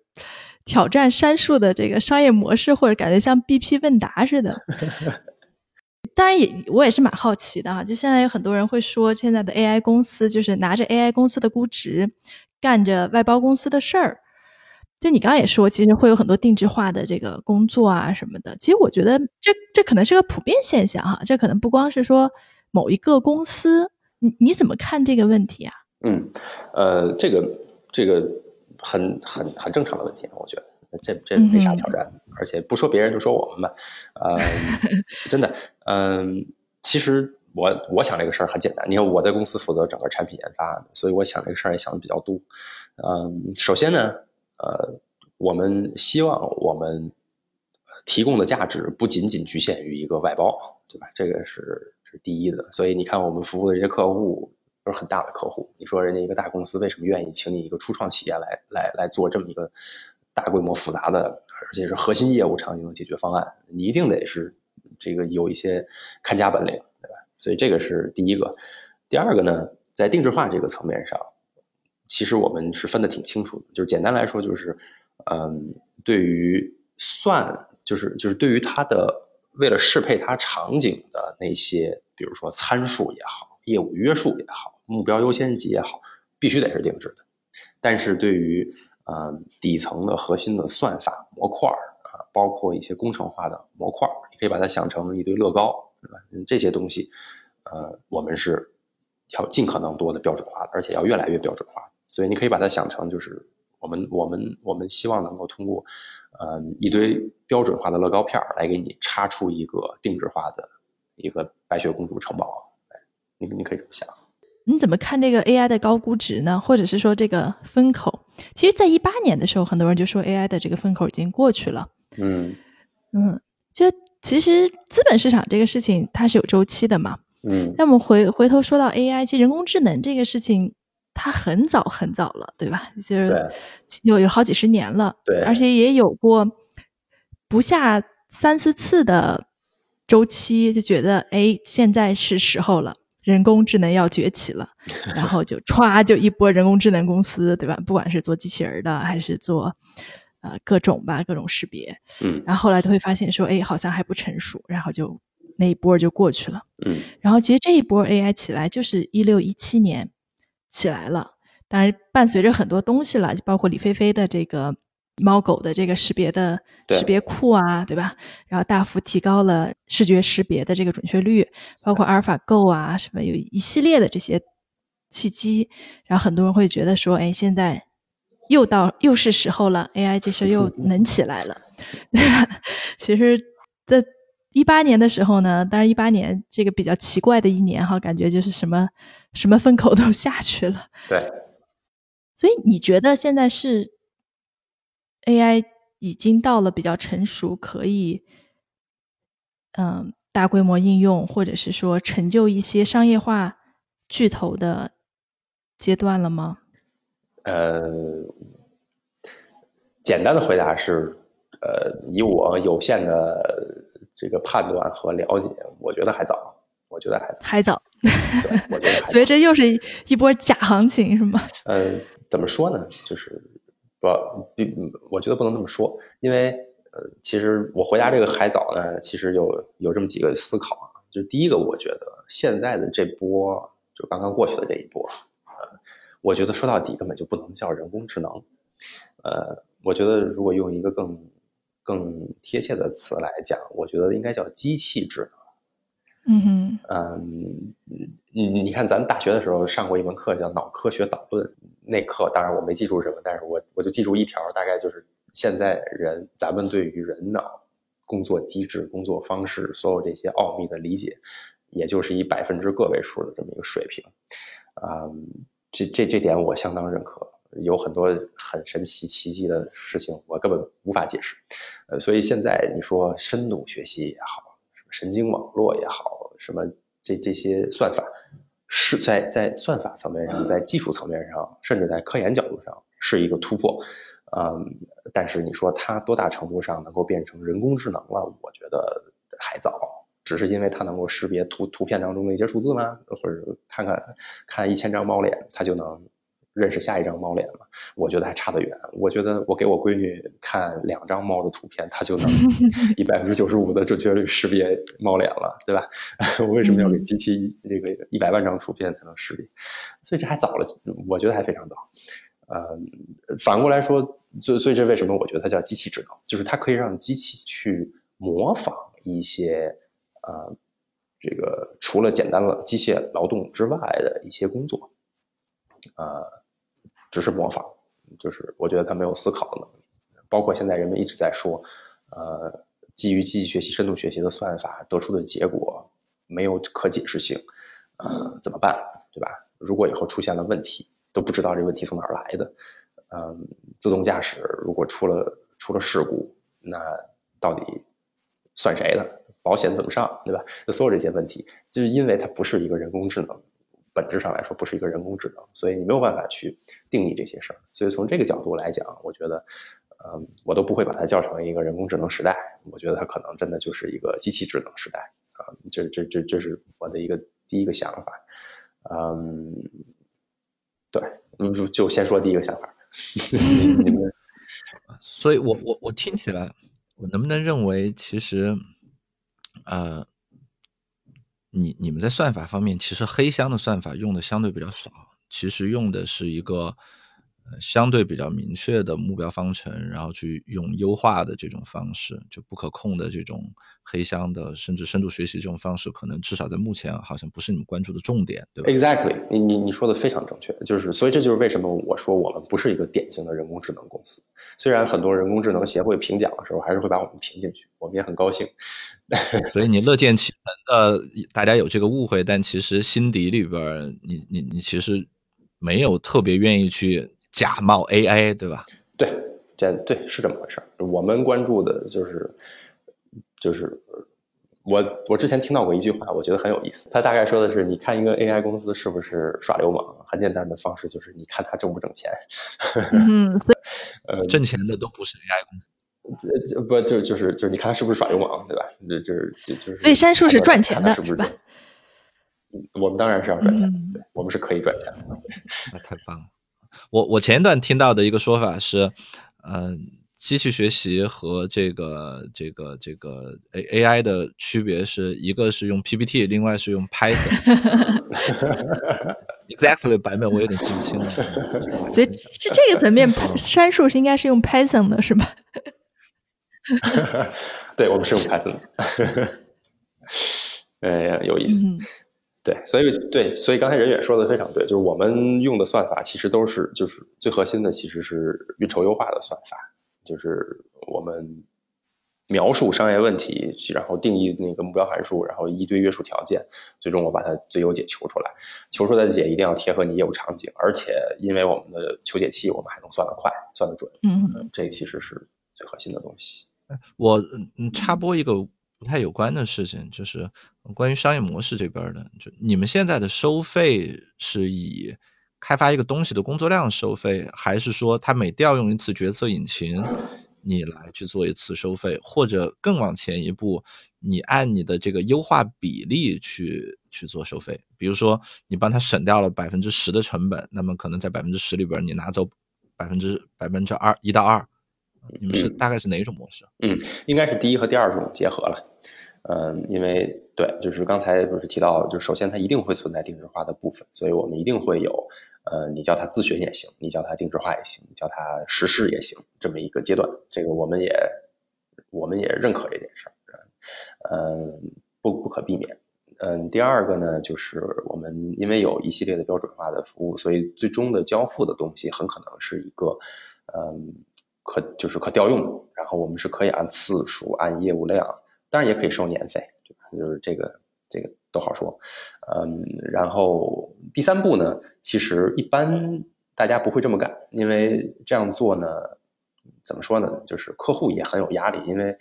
挑战杉树的这个商业模式，或者感觉像 BP 问答似的。当然也，我也是蛮好奇的哈。就现在有很多人会说，现在的 AI 公司就是拿着 AI 公司的估值，干着外包公司的事儿。就你刚刚也说，其实会有很多定制化的这个工作啊什么的。其实我觉得这这可能是个普遍现象哈，这可能不光是说某一个公司。你你怎么看这个问题啊？嗯，呃，这个这个很很很正常的问题，我觉得这这没啥挑战，而且不说别人就说我们吧，呃，真的，嗯，其实我我想这个事儿很简单，你看我在公司负责整个产品研发，所以我想这个事儿也想的比较多。嗯，首先呢，呃，我们希望我们提供的价值不仅仅局限于一个外包，对吧？这个是。是第一的，所以你看，我们服务的这些客户都是很大的客户。你说人家一个大公司为什么愿意请你一个初创企业来来来做这么一个大规模复杂的，而且是核心业务场景的解决方案？你一定得是这个有一些看家本领，对吧？所以这个是第一个。第二个呢，在定制化这个层面上，其实我们是分得挺清楚的。就是简单来说，就是嗯，对于算，就是就是对于它的。为了适配它场景的那些，比如说参数也好，业务约束也好，目标优先级也好，必须得是定制的。但是对于呃底层的核心的算法模块啊，包括一些工程化的模块，你可以把它想成一堆乐高，对吧？这些东西，呃，我们是要尽可能多的标准化的，而且要越来越标准化。所以你可以把它想成就是我们我们我们希望能够通过。嗯，一堆标准化的乐高片儿来给你插出一个定制化的一个白雪公主城堡，你你可以这么想。你怎么看这个 AI 的高估值呢？或者是说这个风口？其实，在一八年的时候，很多人就说 AI 的这个风口已经过去了。嗯嗯，就其实资本市场这个事情它是有周期的嘛。嗯，那我们回回头说到 AI，其实人工智能这个事情。它很早很早了，对吧？就是有有好几十年了，对，而且也有过不下三四次的周期，就觉得哎，现在是时候了，人工智能要崛起了，然后就歘就一波人工智能公司，对吧？不管是做机器人的，还是做呃各种吧，各种识别，嗯，然后后来都会发现说，哎，好像还不成熟，然后就那一波就过去了，嗯，然后其实这一波 AI 起来就是一六一七年。起来了，当然伴随着很多东西了，就包括李飞飞的这个猫狗的这个识别的识别库啊，对吧？然后大幅提高了视觉识别的这个准确率，包括阿尔法 Go 啊，什么有一系列的这些契机，然后很多人会觉得说，哎，现在又到又是时候了，AI 这事又 能起来了。其实在一八年的时候呢，当然一八年这个比较奇怪的一年哈，感觉就是什么。什么风口都 下去了，对。所以你觉得现在是 AI 已经到了比较成熟，可以嗯大规模应用，或者是说成就一些商业化巨头的阶段了吗？呃，简单的回答是，呃，以我有限的这个判断和了解，我觉得还早。我觉得还早，还早。对，我觉得。所以这又是一波假行情，是吗？呃，怎么说呢？就是不，并我觉得不能这么说，因为呃，其实我回答这个还早呢，其实有有这么几个思考啊。就第一个，我觉得现在的这波，就刚刚过去的这一波，呃，我觉得说到底根本就不能叫人工智能。呃，我觉得如果用一个更更贴切的词来讲，我觉得应该叫机器智能。嗯哼，嗯，你你看，咱大学的时候上过一门课叫脑科学导论，那课当然我没记住什么，但是我我就记住一条，大概就是现在人咱们对于人脑工作机制、工作方式所有这些奥秘的理解，也就是以百分之个位数的这么一个水平，啊，这这这点我相当认可，有很多很神奇奇迹的事情，我根本无法解释，呃，所以现在你说深度学习也好。神经网络也好，什么这这些算法是在在算法层面上，在技术层面上，甚至在科研角度上是一个突破，嗯，但是你说它多大程度上能够变成人工智能了？我觉得还早，只是因为它能够识别图图片当中的一些数字吗？或者看看看一千张猫脸，它就能。认识下一张猫脸了，我觉得还差得远。我觉得我给我闺女看两张猫的图片，她就能 以百分之九十五的准确率识别猫脸了，对吧？我为什么要给机器这个一百万张图片才能识别？所以这还早了，我觉得还非常早。呃，反过来说，所所以这为什么我觉得它叫机器智能？就是它可以让机器去模仿一些呃，这个除了简单的机械劳动之外的一些工作，呃，只是模仿，就是我觉得它没有思考的能力。包括现在人们一直在说，呃，基于机器学习、深度学习的算法得出的结果没有可解释性，呃，怎么办？对吧？如果以后出现了问题，都不知道这问题从哪儿来的，嗯，自动驾驶如果出了出了事故，那到底算谁的？保险怎么上？对吧？就所有这些问题，就是因为它不是一个人工智能，本质上来说不是一个人工智能，所以你没有办法去定义这些事儿。所以从这个角度来讲，我觉得，嗯，我都不会把它叫成一个人工智能时代。我觉得它可能真的就是一个机器智能时代啊！这这这这是我的一个第一个想法。嗯。对，就就先说第一个想法。你们，所以我我我听起来，我能不能认为，其实，呃，你你们在算法方面，其实黑箱的算法用的相对比较少，其实用的是一个。相对比较明确的目标方程，然后去用优化的这种方式，就不可控的这种黑箱的，甚至深度学习这种方式，可能至少在目前好像不是你们关注的重点，对吧？Exactly，你你你说的非常正确，就是所以这就是为什么我说我们不是一个典型的人工智能公司。虽然很多人工智能协会评奖的时候还是会把我们评进去，我们也很高兴。所以你乐见其成的，大家有这个误会，但其实心底里边，你你你其实没有特别愿意去。假冒 AI 对吧？对，这对是这么回事我们关注的就是，就是我我之前听到过一句话，我觉得很有意思。他大概说的是，你看一个 AI 公司是不是耍流氓？很简单的方式就是你看他挣不挣钱。嗯，呃，挣钱的都不是 AI 公司。这这不就就是就是你看他是不是耍流氓，对吧？这就是就就是。所以杉树是赚钱的，是不是？我们当然是要赚钱，对我们是可以赚钱的。那太棒了。我我前一段听到的一个说法是，嗯，机器学习和这个这个这个 A A I 的区别是一个是用 P P T，另外是用 Python。Exactly 版本我有点记不清了。所以是这个层面，杉树是应该是用 Python 的是吧？对我们是用 Python。哎，有意思。对，所以对，所以刚才任远说的非常对，就是我们用的算法其实都是，就是最核心的其实是运筹优化的算法，就是我们描述商业问题，然后定义那个目标函数，然后一堆约束条件，最终我把它最优解求出来，求出来的解一定要贴合你业务场景，而且因为我们的求解器，我们还能算得快，算得准，嗯，这其实是最核心的东西。我嗯插播一个。不太有关的事情，就是关于商业模式这边的。就你们现在的收费是以开发一个东西的工作量收费，还是说它每调用一次决策引擎，你来去做一次收费，或者更往前一步，你按你的这个优化比例去去做收费？比如说你帮他省掉了百分之十的成本，那么可能在百分之十里边你拿走百分之百分之二一到二，你们是大概是哪种模式？嗯，应该是第一和第二种结合了。嗯，因为对，就是刚才不是提到，就首先它一定会存在定制化的部分，所以我们一定会有，呃，你叫它自学也行，你叫它定制化也行，你叫它实施也行，这么一个阶段，这个我们也我们也认可这件事儿，嗯，不不可避免。嗯，第二个呢，就是我们因为有一系列的标准化的服务，所以最终的交付的东西很可能是一个，嗯，可就是可调用，然后我们是可以按次数、按业务量。当然也可以收年费，就是这个这个都好说，嗯，然后第三步呢，其实一般大家不会这么干，因为这样做呢，怎么说呢？就是客户也很有压力，因为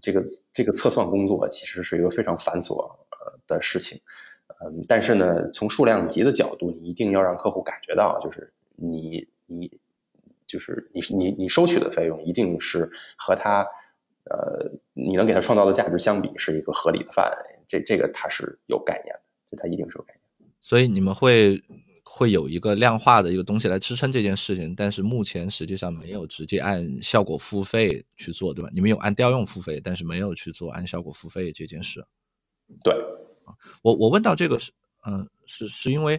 这个这个测算工作其实是一个非常繁琐的事情，嗯，但是呢，从数量级的角度，你一定要让客户感觉到，就是你你就是你你你收取的费用一定是和他。呃，你能给他创造的价值相比是一个合理的范围，这这个它是有概念的，这它一定是有概念。所以你们会会有一个量化的一个东西来支撑这件事情，但是目前实际上没有直接按效果付费去做，对吧？你们有按调用付费，但是没有去做按效果付费这件事。对，我我问到这个是，嗯，是是因为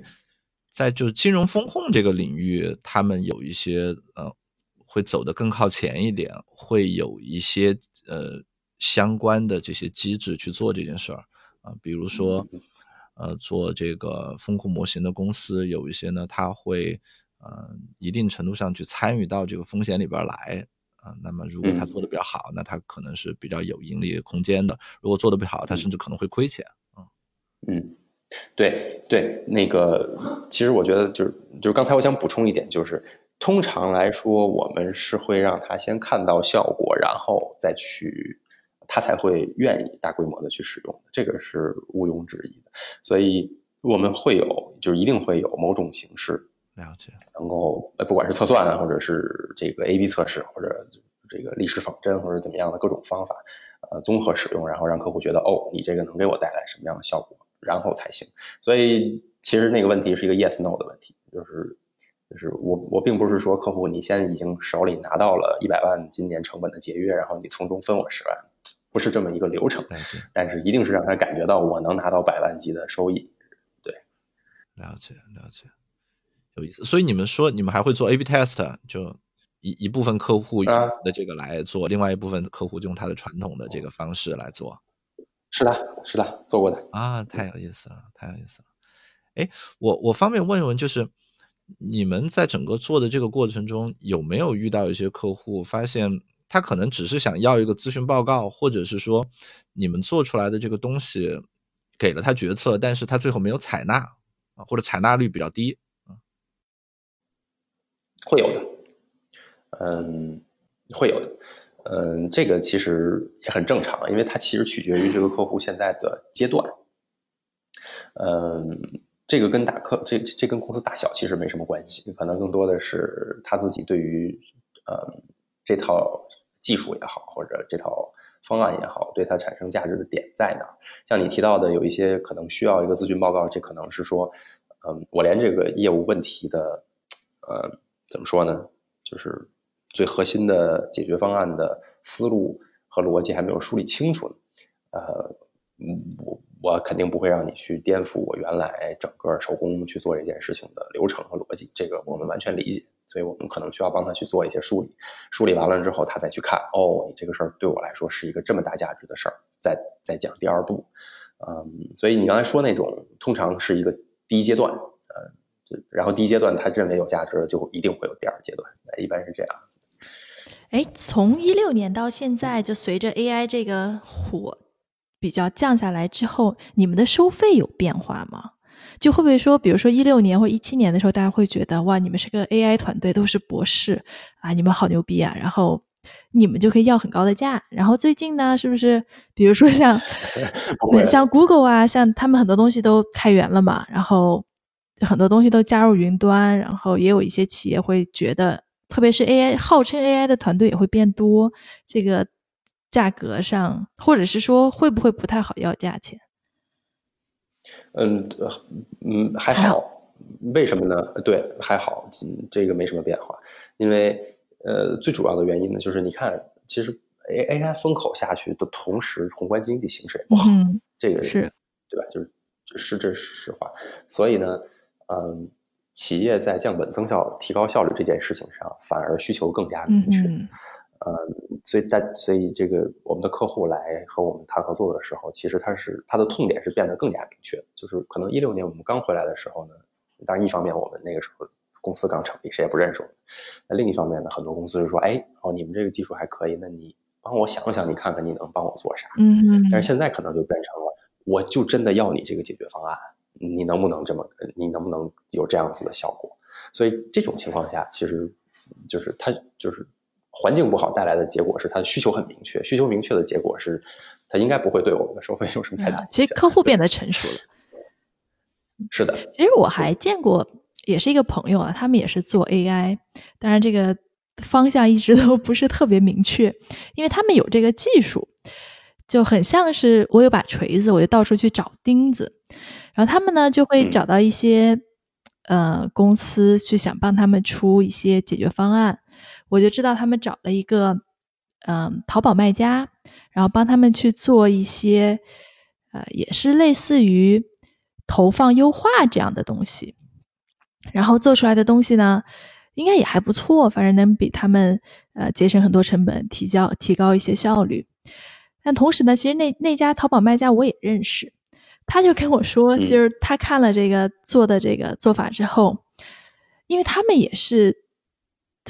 在就是金融风控这个领域，他们有一些呃会走得更靠前一点，会有一些呃相关的这些机制去做这件事儿。啊，比如说呃做这个风控模型的公司有一些呢，他会呃一定程度上去参与到这个风险里边来。啊，那么如果他做的比较好，那他可能是比较有盈利空间的；如果做的不好，他甚至可能会亏钱。嗯嗯，对对，那个其实我觉得就是就是刚才我想补充一点，就是通常来说，我们是会让他先看到效果，然后再去，他才会愿意大规模的去使用，这个是毋庸置疑的。所以我们会有，就是一定会有某种形式。了解，能够呃，不管是测算啊，或者是这个 A/B 测试，或者这个历史仿真，或者怎么样的各种方法，呃，综合使用，然后让客户觉得哦，你这个能给我带来什么样的效果，然后才行。所以其实那个问题是一个 yes no 的问题，就是就是我我并不是说客户你现在已经手里拿到了一百万今年成本的节约，然后你从中分我十万，不是这么一个流程。但是一定是让他感觉到我能拿到百万级的收益。对，了解了解。有意思，所以你们说你们还会做 A/B test，就一一部分客户的这个来做，另外一部分客户用他的传统的这个方式来做。是的，是的，做过的啊，太有意思了，太有意思了。哎，我我方便问一问，就是你们在整个做的这个过程中，有没有遇到一些客户发现他可能只是想要一个咨询报告，或者是说你们做出来的这个东西给了他决策，但是他最后没有采纳啊，或者采纳率比较低。会有的，嗯，会有的，嗯，这个其实也很正常，因为它其实取决于这个客户现在的阶段，嗯，这个跟大客这这跟公司大小其实没什么关系，可能更多的是他自己对于呃这套技术也好，或者这套方案也好，对他产生价值的点在哪？像你提到的，有一些可能需要一个咨询报告，这可能是说，嗯，我连这个业务问题的，呃。怎么说呢？就是最核心的解决方案的思路和逻辑还没有梳理清楚呢。呃，我我肯定不会让你去颠覆我原来整个手工去做这件事情的流程和逻辑，这个我们完全理解。所以我们可能需要帮他去做一些梳理，梳理完了之后，他再去看。哦，你这个事儿对我来说是一个这么大价值的事儿，再再讲第二步。嗯，所以你刚才说那种，通常是一个第一阶段，呃。然后第一阶段他认为有价值，就一定会有第二阶段，一般是这样。哎，从一六年到现在，就随着 AI 这个火比较降下来之后，你们的收费有变化吗？就会不会说，比如说一六年或一七年的时候，大家会觉得哇，你们是个 AI 团队，都是博士啊，你们好牛逼啊，然后你们就可以要很高的价。然后最近呢，是不是比如说像 像 Google 啊，像他们很多东西都开源了嘛，然后。很多东西都加入云端，然后也有一些企业会觉得，特别是 AI 号称 AI 的团队也会变多，这个价格上，或者是说会不会不太好要价钱？嗯，嗯，还好。为什么呢？对，还好，这个没什么变化。因为呃，最主要的原因呢，就是你看，其实 A AI 风口下去的同时，宏观经济形势也不好，这个是，对吧？就是是这是实话。所以呢。嗯，企业在降本增效、提高效率这件事情上，反而需求更加明确。嗯，所以在所以这个我们的客户来和我们谈合作的时候，其实他是他的痛点是变得更加明确。就是可能一六年我们刚回来的时候呢，当然一方面我们那个时候公司刚成立，谁也不认识我们。那另一方面呢，很多公司是说，哎，哦，你们这个技术还可以，那你帮我想想，你看看你能帮我做啥？嗯，但是现在可能就变成了，我就真的要你这个解决方案。你能不能这么？你能不能有这样子的效果？所以这种情况下，其实就是它就是环境不好带来的结果是，它的需求很明确。需求明确的结果是，它应该不会对我们的收费有什么太大。其实客户变得成熟了。是的。其实我还见过，也是一个朋友啊，他们也是做 AI，当然这个方向一直都不是特别明确，因为他们有这个技术，就很像是我有把锤子，我就到处去找钉子。然后他们呢就会找到一些呃公司去想帮他们出一些解决方案，我就知道他们找了一个嗯淘宝卖家，然后帮他们去做一些呃也是类似于投放优化这样的东西。然后做出来的东西呢，应该也还不错，反正能比他们呃节省很多成本，提交提高一些效率。但同时呢，其实那那家淘宝卖家我也认识，他就跟我说，就是他看了这个做的这个做法之后，因为他们也是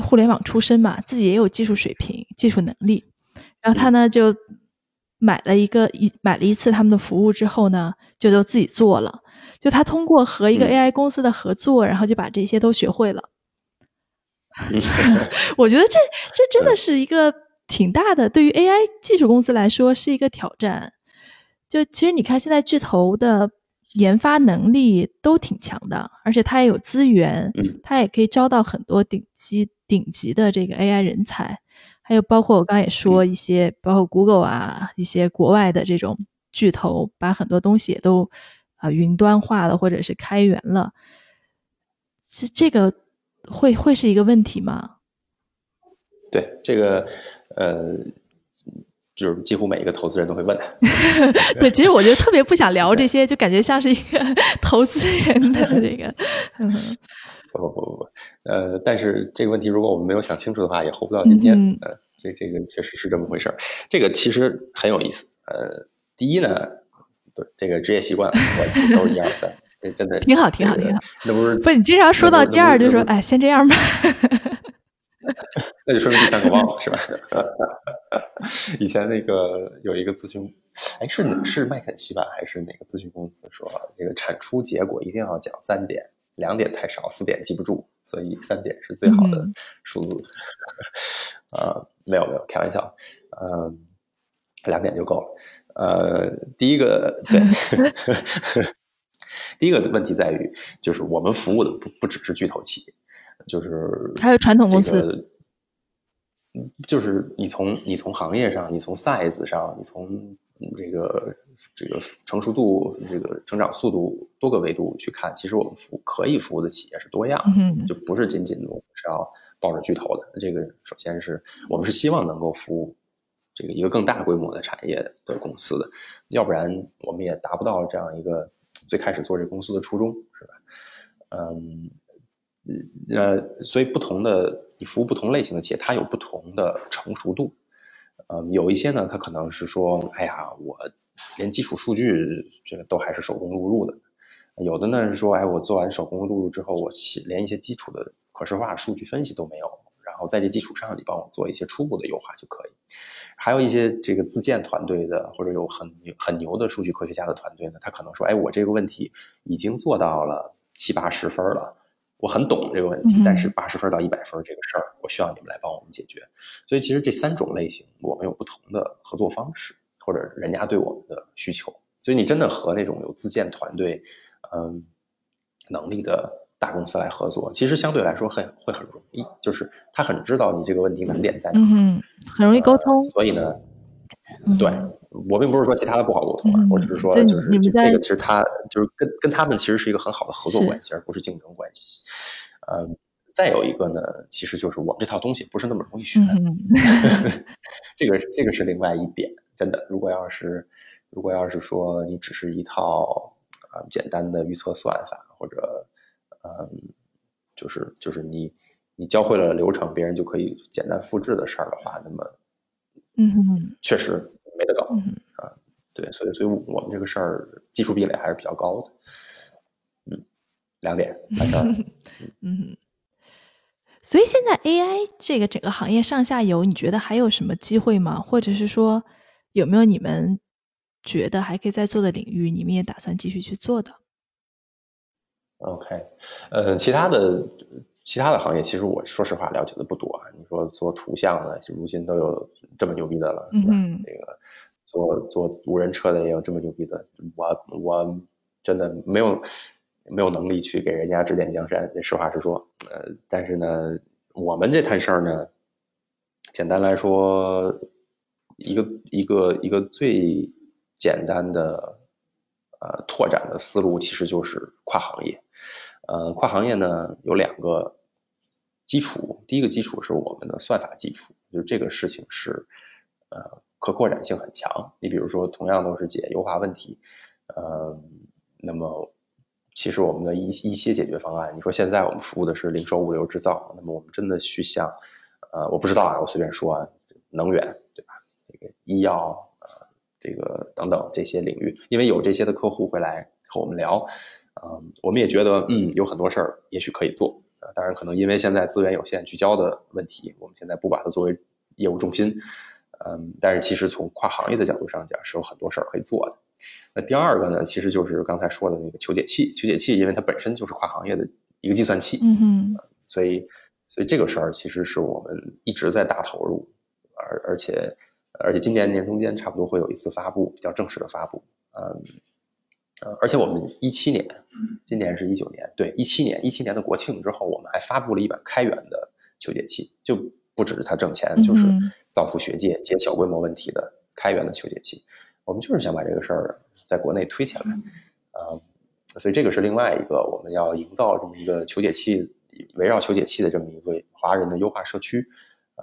互联网出身嘛，自己也有技术水平、技术能力，然后他呢就买了一个一买了一次他们的服务之后呢，就都自己做了。就他通过和一个 AI 公司的合作，然后就把这些都学会了。我觉得这这真的是一个挺大的，对于 AI 技术公司来说是一个挑战。就其实你看，现在巨头的研发能力都挺强的，而且它也有资源，它也可以招到很多顶级顶级的这个 AI 人才。还有包括我刚刚也说一些，包括 Google 啊，一些国外的这种巨头，把很多东西也都。啊，云端化了，或者是开源了，这这个会会是一个问题吗？对，这个呃，就是几乎每一个投资人都会问。对，其实我觉得特别不想聊这些，就感觉像是一个 投资人的这个。不不不不不，呃，但是这个问题如果我们没有想清楚的话，也活不到今天。呃，这这个确实是这么回事儿。这个其实很有意思。呃，第一呢。对这个职业习惯，我都是一二三，真的挺好，挺好，挺好。那不是不，你经常说到第二就说，哎，先这样吧。那就说明第三个忘了，是吧？以前那个有一个咨询，哎，是是麦肯锡吧，还是哪个咨询公司说，这个产出结果一定要讲三点，两点太少，四点记不住，所以三点是最好的数字。啊，没有没有，开玩笑，嗯，两点就够了。呃，第一个对，第一个问题在于，就是我们服务的不不只是巨头企业，就是还有传统公司，就是你从你从行业上，你从 size 上，你从这个这个成熟度、这个成长速度多个维度去看，其实我们服可以服务的企业是多样，就不是仅仅我们是要抱着巨头的。这个首先是我们是希望能够服务。这个一个更大规模的产业的公司的，要不然我们也达不到这样一个最开始做这公司的初衷，是吧？嗯，呃，所以不同的你服务不同类型的企业，它有不同的成熟度。嗯，有一些呢，它可能是说，哎呀，我连基础数据这个都还是手工录入的；有的呢是说，哎，我做完手工录入之后，我连一些基础的可视化数据分析都没有，然后在这基础上，你帮我做一些初步的优化就可以。还有一些这个自建团队的，或者有很很牛的数据科学家的团队呢，他可能说：“哎，我这个问题已经做到了七八十分了，我很懂这个问题，但是八十分到一百分这个事儿，我需要你们来帮我们解决。”所以，其实这三种类型，我们有不同的合作方式，或者人家对我们的需求。所以，你真的和那种有自建团队，嗯，能力的。大公司来合作，其实相对来说很会很容易，就是他很知道你这个问题难点在哪，嗯，很容易沟通。所以呢，对我并不是说其他的不好沟通啊，我只是说就是这个其实他就是跟跟他们其实是一个很好的合作关系，而不是竞争关系。嗯，再有一个呢，其实就是我们这套东西不是那么容易学，这个这个是另外一点。真的，如果要是如果要是说你只是一套啊简单的预测算法或者嗯，就是就是你你教会了流程，别人就可以简单复制的事儿的话，那么，嗯，确实没得搞啊。对，所以所以我们这个事儿技术壁垒还是比较高的。嗯，两点完事儿。嗯，所以现在 AI 这个整个行业上下游，你觉得还有什么机会吗？或者是说，有没有你们觉得还可以再做的领域，你们也打算继续去做的？OK，呃，其他的其他的行业，其实我说实话了解的不多啊。你说做图像的，如今都有这么牛逼的了，是吧？那个做做无人车的也有这么牛逼的，我我真的没有没有能力去给人家指点江山。实话实说，呃，但是呢，我们这摊事儿呢，简单来说，一个一个一个最简单的呃拓展的思路，其实就是跨行业。呃，跨行业呢有两个基础，第一个基础是我们的算法基础，就是这个事情是呃可扩展性很强。你比如说，同样都是解优化问题，呃，那么其实我们的一一些解决方案，你说现在我们服务的是零售、物流、制造，那么我们真的去向，呃，我不知道啊，我随便说啊，能源对吧？这个医药，呃，这个等等这些领域，因为有这些的客户会来和我们聊，嗯，我们也觉得，嗯，有很多事儿也许可以做，啊，当然可能因为现在资源有限、聚焦的问题，我们现在不把它作为业务重心，嗯，但是其实从跨行业的角度上讲，是有很多事儿可以做的。那第二个呢，其实就是刚才说的那个求解器。求解器，因为它本身就是跨行业的一个计算器，嗯哼，所以，所以这个事儿其实是我们一直在大投入，而而且，而且今年年中间差不多会有一次发布，比较正式的发布，嗯，呃，而且我们一七年，今年是一九年，对，一七年，一七年的国庆之后，我们还发布了一版开源的求解器，就不只是它挣钱，就是造福学界解小规模问题的开源的求解器。我们就是想把这个事儿在国内推起来，啊，所以这个是另外一个我们要营造这么一个求解器，围绕求解器的这么一个华人的优化社区，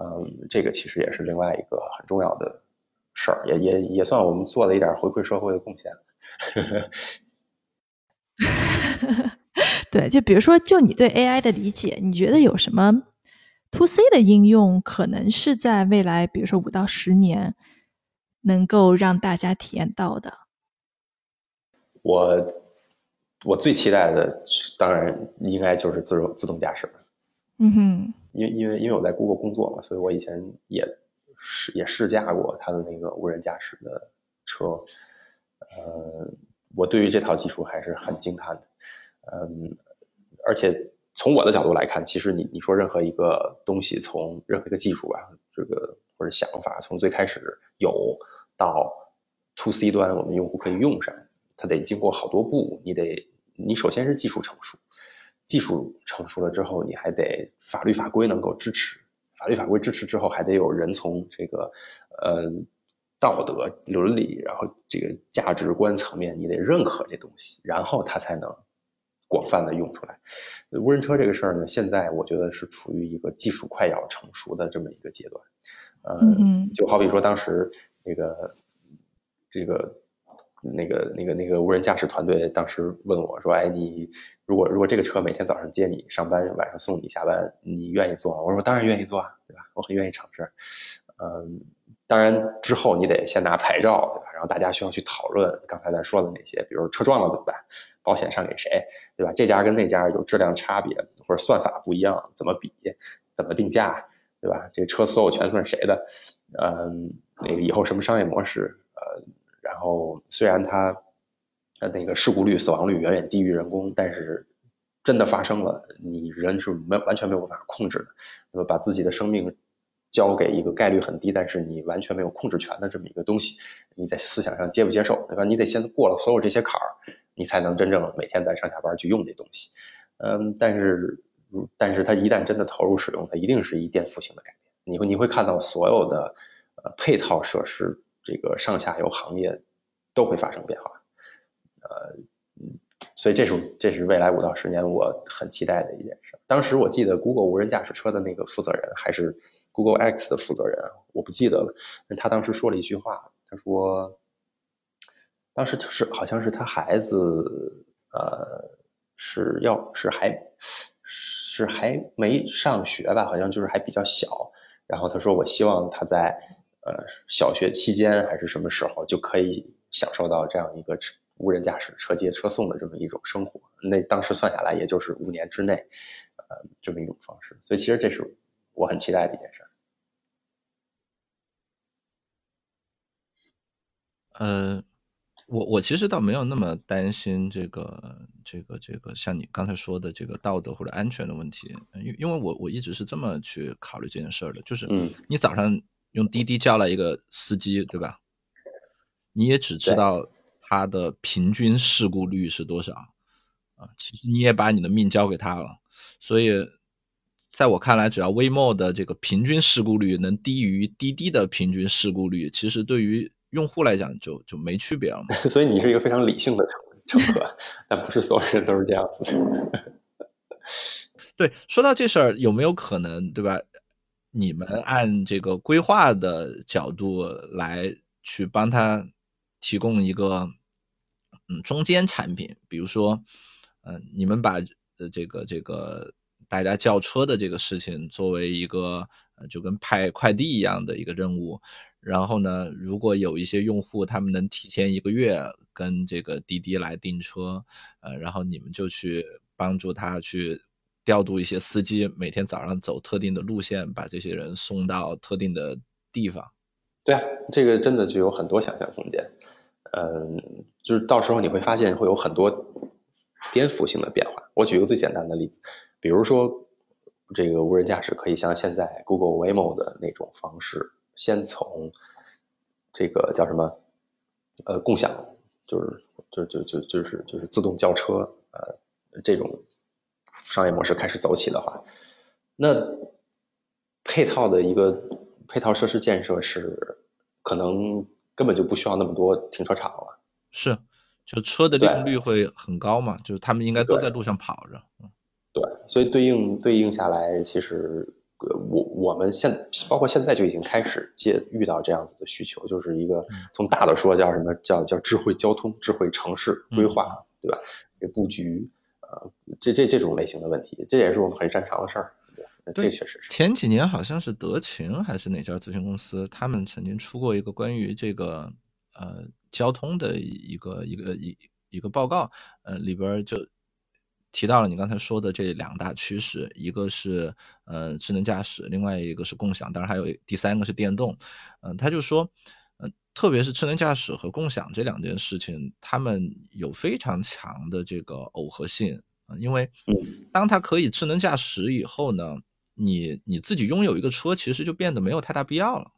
嗯，这个其实也是另外一个很重要的事儿，也也也算我们做了一点回馈社会的贡献。对，就比如说，就你对 AI 的理解，你觉得有什么 To C 的应用可能是在未来，比如说五到十年？能够让大家体验到的，我我最期待的当然应该就是自动自动驾驶。嗯哼，因为因为因为我在 Google 工作嘛，所以我以前也试也试驾过它的那个无人驾驶的车。呃，我对于这套技术还是很惊叹的。嗯，而且从我的角度来看，其实你你说任何一个东西，从任何一个技术吧，这个或者想法，从最开始有。到 to C 端，我们用户可以用上，它得经过好多步。你得，你首先是技术成熟，技术成熟了之后，你还得法律法规能够支持，法律法规支持之后，还得有人从这个呃道德伦理，然后这个价值观层面，你得认可这东西，然后它才能广泛的用出来。无人车这个事儿呢，现在我觉得是处于一个技术快要成熟的这么一个阶段。嗯，就好比说当时。那个，这个，那个，那个，那个无人驾驶团队当时问我说：“哎，你如果如果这个车每天早上接你上班，晚上送你下班，你愿意做吗？”我说：“当然愿意做啊，对吧？我很愿意尝试。”嗯，当然之后你得先拿牌照，对吧？然后大家需要去讨论刚才咱说的那些，比如车撞了怎么办？保险上给谁？对吧？这家跟那家有质量差别，或者算法不一样，怎么比？怎么定价？对吧？这车所有权算谁的？嗯。那个以后什么商业模式？呃，然后虽然它，呃，那个事故率、死亡率远远低于人工，但是真的发生了，你人是没完全没有办法控制的。那么把自己的生命交给一个概率很低，但是你完全没有控制权的这么一个东西，你在思想上接不接受？对吧？你得先过了所有这些坎儿，你才能真正每天在上下班去用这东西。嗯，但是，但是它一旦真的投入使用，它一定是一颠覆性的改变。你会你会看到所有的。呃，配套设施这个上下游行业都会发生变化，呃，所以这是这是未来五到十年我很期待的一件事。当时我记得 Google 无人驾驶车的那个负责人还是 Google X 的负责人，我不记得了。他当时说了一句话，他说，当时是好像是他孩子，呃，是要是还是还没上学吧，好像就是还比较小。然后他说，我希望他在。呃，小学期间还是什么时候就可以享受到这样一个无人驾驶车接车送的这么一种生活？那当时算下来，也就是五年之内，呃，这么一种方式。所以，其实这是我很期待的一件事。呃，我我其实倒没有那么担心这个这个这个像你刚才说的这个道德或者安全的问题，因因为我我一直是这么去考虑这件事儿的，就是你早上。用滴滴叫了一个司机，对吧？你也只知道他的平均事故率是多少啊？其实你也把你的命交给他了，所以在我看来，只要 WeMo 的这个平均事故率能低于滴滴的平均事故率，其实对于用户来讲就就没区别了。所以你是一个非常理性的乘乘客，但不是所有人都是这样子。对，说到这事儿，有没有可能，对吧？你们按这个规划的角度来去帮他提供一个嗯中间产品，比如说嗯，你们把这个这个大家叫车的这个事情作为一个就跟派快递一样的一个任务，然后呢，如果有一些用户他们能提前一个月跟这个滴滴来订车，呃，然后你们就去帮助他去调度一些司机，每天早上走特定的路线，把这些人送到特定的地方。对啊，这个真的就有很多想象空间。嗯，就是到时候你会发现会有很多颠覆性的变化。我举一个最简单的例子，比如说这个无人驾驶可以像现在 Google Waymo 的那种方式，先从这个叫什么呃共享，就是就就就就是就是自动轿车呃这种商业模式开始走起的话，那配套的一个。配套设施建设是可能根本就不需要那么多停车场了，是，就车的利用率会很高嘛，就是他们应该都在路上跑着，嗯，对，所以对应对应下来，其实我我们现包括现在就已经开始接遇到这样子的需求，就是一个从大的说叫什么叫叫智慧交通、智慧城市规划，对吧？这布局，呃，这这这种类型的问题，这也是我们很擅长的事儿。这确实是前几年好像是德勤还是哪家咨询公司，他们曾经出过一个关于这个呃交通的一个一个一一个报告，呃里边就提到了你刚才说的这两大趋势，一个是呃智能驾驶，另外一个是共享，当然还有第三个是电动。嗯，他就说，呃特别是智能驾驶和共享这两件事情，他们有非常强的这个耦合性啊，因为当它可以智能驾驶以后呢。你你自己拥有一个车，其实就变得没有太大必要了，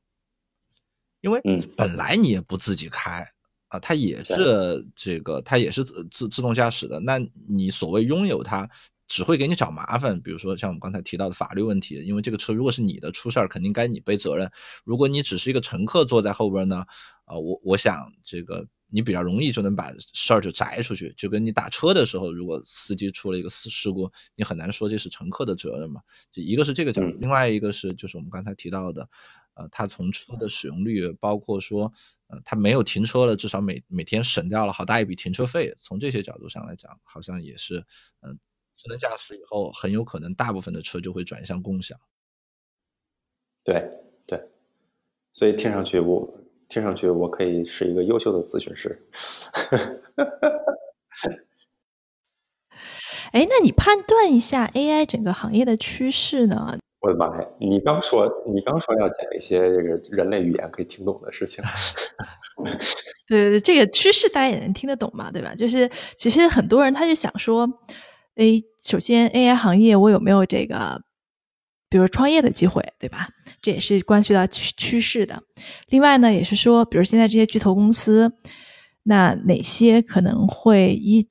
因为本来你也不自己开啊，它也是这个，它也是自自自动驾驶的。那你所谓拥有它，只会给你找麻烦。比如说像我们刚才提到的法律问题，因为这个车如果是你的，出事儿肯定该你背责任。如果你只是一个乘客坐在后边呢，啊，我我想这个。你比较容易就能把事儿就摘出去，就跟你打车的时候，如果司机出了一个事事故，你很难说这是乘客的责任嘛。就一个是这个角度，另外一个是就是我们刚才提到的，呃，他从车的使用率，包括说，呃，他没有停车了，至少每每天省掉了好大一笔停车费。从这些角度上来讲，好像也是，嗯，智能驾驶以后很有可能大部分的车就会转向共享。对对，所以听上去我。听上去我可以是一个优秀的咨询师。哎，那你判断一下 AI 整个行业的趋势呢？我的妈呀！你刚说你刚说要讲一些这个人类语言可以听懂的事情。对对对，这个趋势大家也能听得懂嘛，对吧？就是其实很多人他就想说，哎，首先 AI 行业我有没有这个？比如创业的机会，对吧？这也是关系到趋趋势的。另外呢，也是说，比如现在这些巨头公司，那哪些可能会依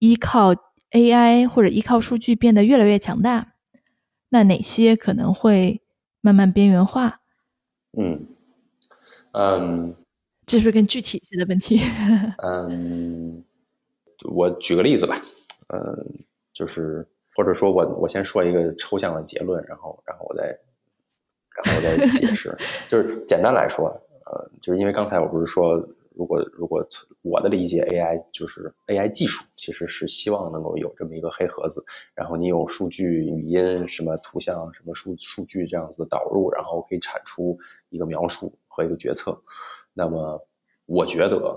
依靠 AI 或者依靠数据变得越来越强大？那哪些可能会慢慢边缘化？嗯嗯，这是更具体一些的问题。嗯，我举个例子吧。嗯，就是。或者说我我先说一个抽象的结论，然后然后我再然后我再解释。就是简单来说，呃，就是因为刚才我不是说，如果如果我的理解，AI 就是 AI 技术，其实是希望能够有这么一个黑盒子，然后你有数据、语音、什么图像、什么数数据这样子的导入，然后可以产出一个描述和一个决策。那么我觉得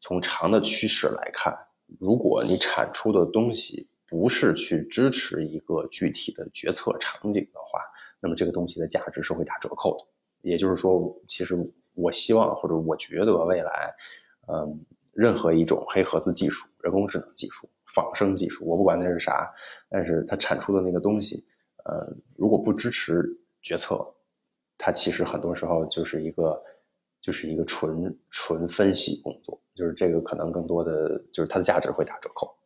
从长的趋势来看，如果你产出的东西，不是去支持一个具体的决策场景的话，那么这个东西的价值是会打折扣的。也就是说，其实我希望或者我觉得未来，嗯，任何一种黑盒子技术、人工智能技术、仿生技术，我不管那是啥，但是它产出的那个东西，呃，如果不支持决策，它其实很多时候就是一个就是一个纯纯分析工作，就是这个可能更多的就是它的价值会打折扣。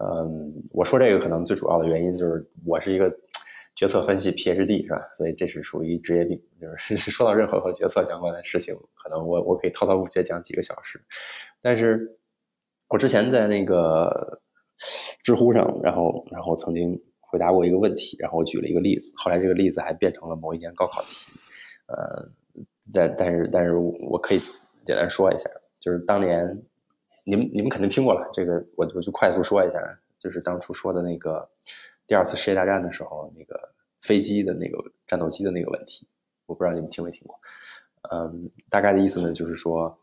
嗯，我说这个可能最主要的原因就是我是一个决策分析 PhD 是吧？所以这是属于职业病，就是 说到任何和决策相关的事情，可能我我可以滔滔不绝讲几个小时。但是我之前在那个知乎上，然后然后曾经回答过一个问题，然后我举了一个例子，后来这个例子还变成了某一年高考题。呃，但但是但是我可以简单说一下，就是当年。你们你们肯定听过了，这个我我就快速说一下，就是当初说的那个第二次世界大战的时候那个飞机的那个战斗机的那个问题，我不知道你们听没听过。嗯，大概的意思呢，就是说，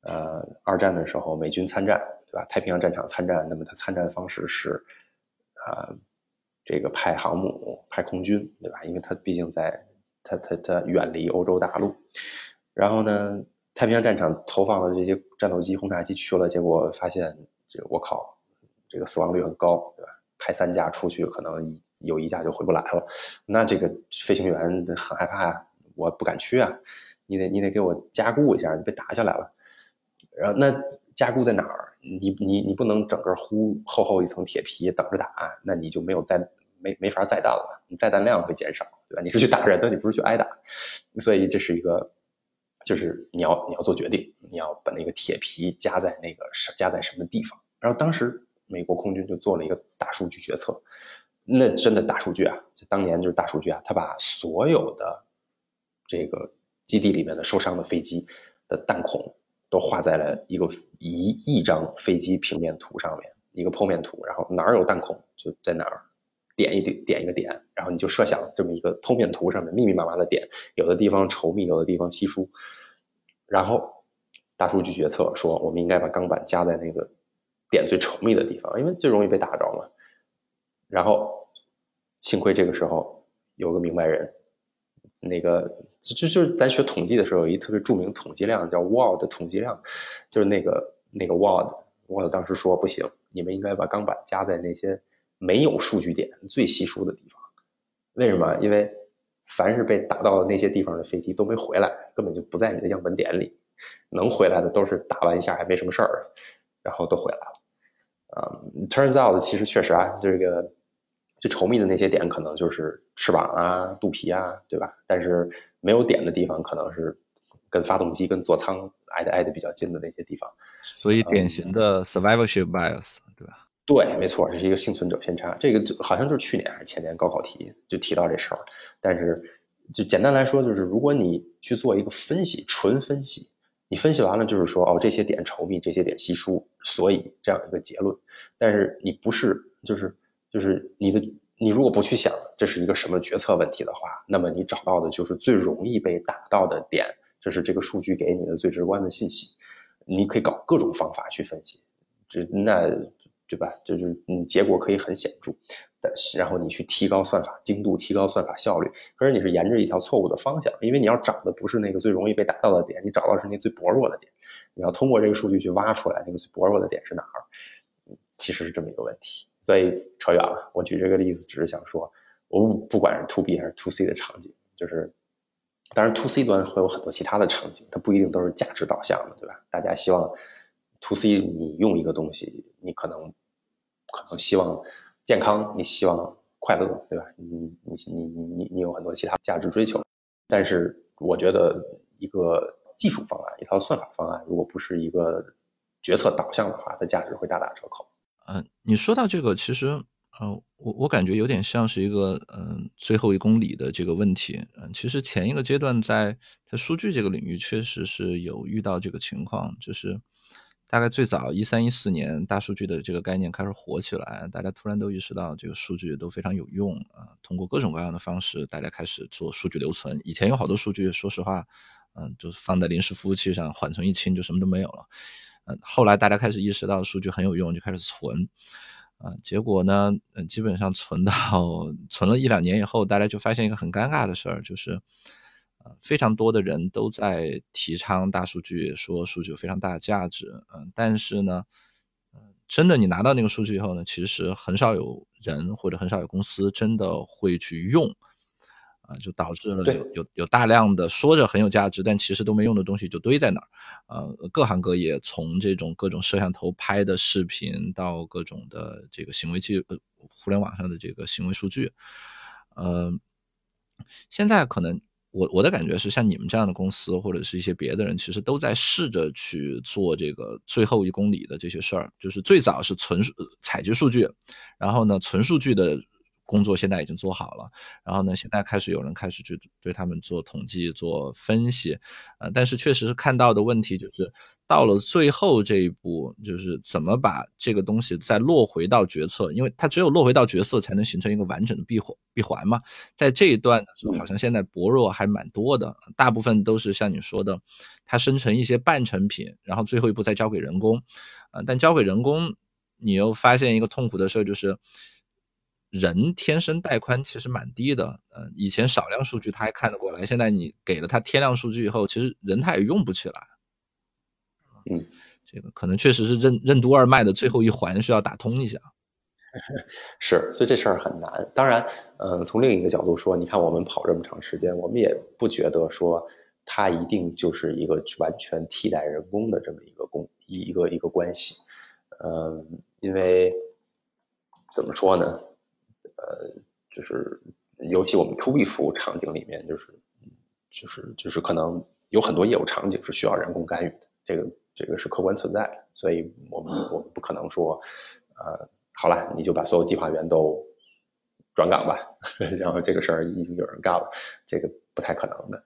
呃，二战的时候美军参战，对吧？太平洋战场参战，那么他参战方式是，啊，这个派航母、派空军，对吧？因为他毕竟在，他他他远离欧洲大陆，然后呢，太平洋战场投放了这些战斗机、轰炸机去了，结果发现，这我靠，这个死亡率很高，对吧？开三架出去，可能有一架就回不来了，那这个飞行员很害怕呀，我不敢去啊。你得你得给我加固一下，你被打下来了，然后那加固在哪儿？你你你不能整个糊厚厚一层铁皮等着打，那你就没有再没没法载弹了，你载弹量会减少，对吧？你是去打人的，你不是去挨打，所以这是一个，就是你要你要做决定，你要把那个铁皮加在那个是加在什么地方？然后当时美国空军就做了一个大数据决策，那真的大数据啊，就当年就是大数据啊，他把所有的这个。基地里面的受伤的飞机的弹孔都画在了一个一一张飞机平面图上面，一个剖面图，然后哪儿有弹孔就在哪儿点一点点一个点，然后你就设想这么一个剖面图上面密密麻麻的点，有的地方稠密，有的地方稀疏，然后大数据决策说我们应该把钢板加在那个点最稠密的地方，因为最容易被打着嘛。然后幸亏这个时候有个明白人。那个就就就是咱学统计的时候，有一特别著名统计量叫 WALD 统计量，就是那个那个 WALD，WALD 当时说不行，你们应该把钢板加在那些没有数据点、最稀疏的地方。为什么？因为凡是被打到的那些地方的飞机都没回来，根本就不在你的样本点里。能回来的都是打完一下还没什么事儿，然后都回来了。啊，turns out 其实确实啊，这个。最稠密的那些点可能就是翅膀啊、肚皮啊，对吧？但是没有点的地方，可能是跟发动机、跟座舱挨得挨得比较近的那些地方。所以典型的 survivorship bias？对，没错，这是一个幸存者偏差。这个就好像就是去年还是前年高考题就提到这事儿。但是就简单来说，就是如果你去做一个分析，纯分析，你分析完了就是说，哦，这些点稠密，这些点稀疏，所以这样一个结论。但是你不是就是。就是你的，你如果不去想这是一个什么决策问题的话，那么你找到的就是最容易被打到的点，这是这个数据给你的最直观的信息。你可以搞各种方法去分析，这那对吧？就是你结果可以很显著，但是然后你去提高算法精度，提高算法效率，可是你是沿着一条错误的方向，因为你要找的不是那个最容易被打到的点，你找到是那最薄弱的点，你要通过这个数据去挖出来那个最薄弱的点是哪儿，其实是这么一个问题。所以扯远了，我举这个例子只是想说，我不管是 to B 还是 to C 的场景，就是当然 to C 端会有很多其他的场景，它不一定都是价值导向的，对吧？大家希望 to C 你用一个东西，你可能可能希望健康，你希望快乐，对吧？你你你你你你有很多其他价值追求，但是我觉得一个技术方案，一套算法方案，如果不是一个决策导向的话，它价值会大打折扣。嗯，你说到这个，其实，呃，我我感觉有点像是一个，嗯，最后一公里的这个问题。嗯，其实前一个阶段在在数据这个领域确实是有遇到这个情况，就是大概最早一三一四年大数据的这个概念开始火起来，大家突然都意识到这个数据都非常有用啊，通过各种各样的方式，大家开始做数据留存。以前有好多数据，说实话，嗯，就放在临时服务器上缓存一清就什么都没有了。嗯后来大家开始意识到数据很有用，就开始存，啊，结果呢，嗯，基本上存到 存了一两年以后，大家就发现一个很尴尬的事儿，就是，非常多的人都在提倡大数据，说数据有非常大的价值，嗯，但是呢，嗯，真的你拿到那个数据以后呢，其实很少有人或者很少有公司真的会去用。啊，就导致了有有有大量的说着很有价值，但其实都没用的东西就堆在那儿。呃，各行各业从这种各种摄像头拍的视频到各种的这个行为记呃互联网上的这个行为数据，呃，现在可能我我的感觉是，像你们这样的公司或者是一些别的人，其实都在试着去做这个最后一公里的这些事儿。就是最早是存采集数据，然后呢存数据的。工作现在已经做好了，然后呢，现在开始有人开始去对他们做统计、做分析，呃，但是确实是看到的问题就是到了最后这一步，就是怎么把这个东西再落回到决策，因为它只有落回到决策，才能形成一个完整的闭环闭环嘛。在这一段的时候，好像现在薄弱还蛮多的，大部分都是像你说的，它生成一些半成品，然后最后一步再交给人工，呃，但交给人工，你又发现一个痛苦的事儿就是。人天生带宽其实蛮低的，呃，以前少量数据他还看得过来，现在你给了他天量数据以后，其实人他也用不起来。嗯，这个可能确实是任任督二脉的最后一环需要打通一下。是，所以这事儿很难。当然，嗯，从另一个角度说，你看我们跑这么长时间，我们也不觉得说它一定就是一个完全替代人工的这么一个工一一个一个关系。嗯，因为怎么说呢？呃，就是尤其我们 To B 服务场景里面，就是就是就是可能有很多业务场景是需要人工干预的，这个这个是客观存在的，所以我们我们不可能说，呃，好了，你就把所有计划员都转岗吧，然后这个事儿已经有人干了，这个不太可能的。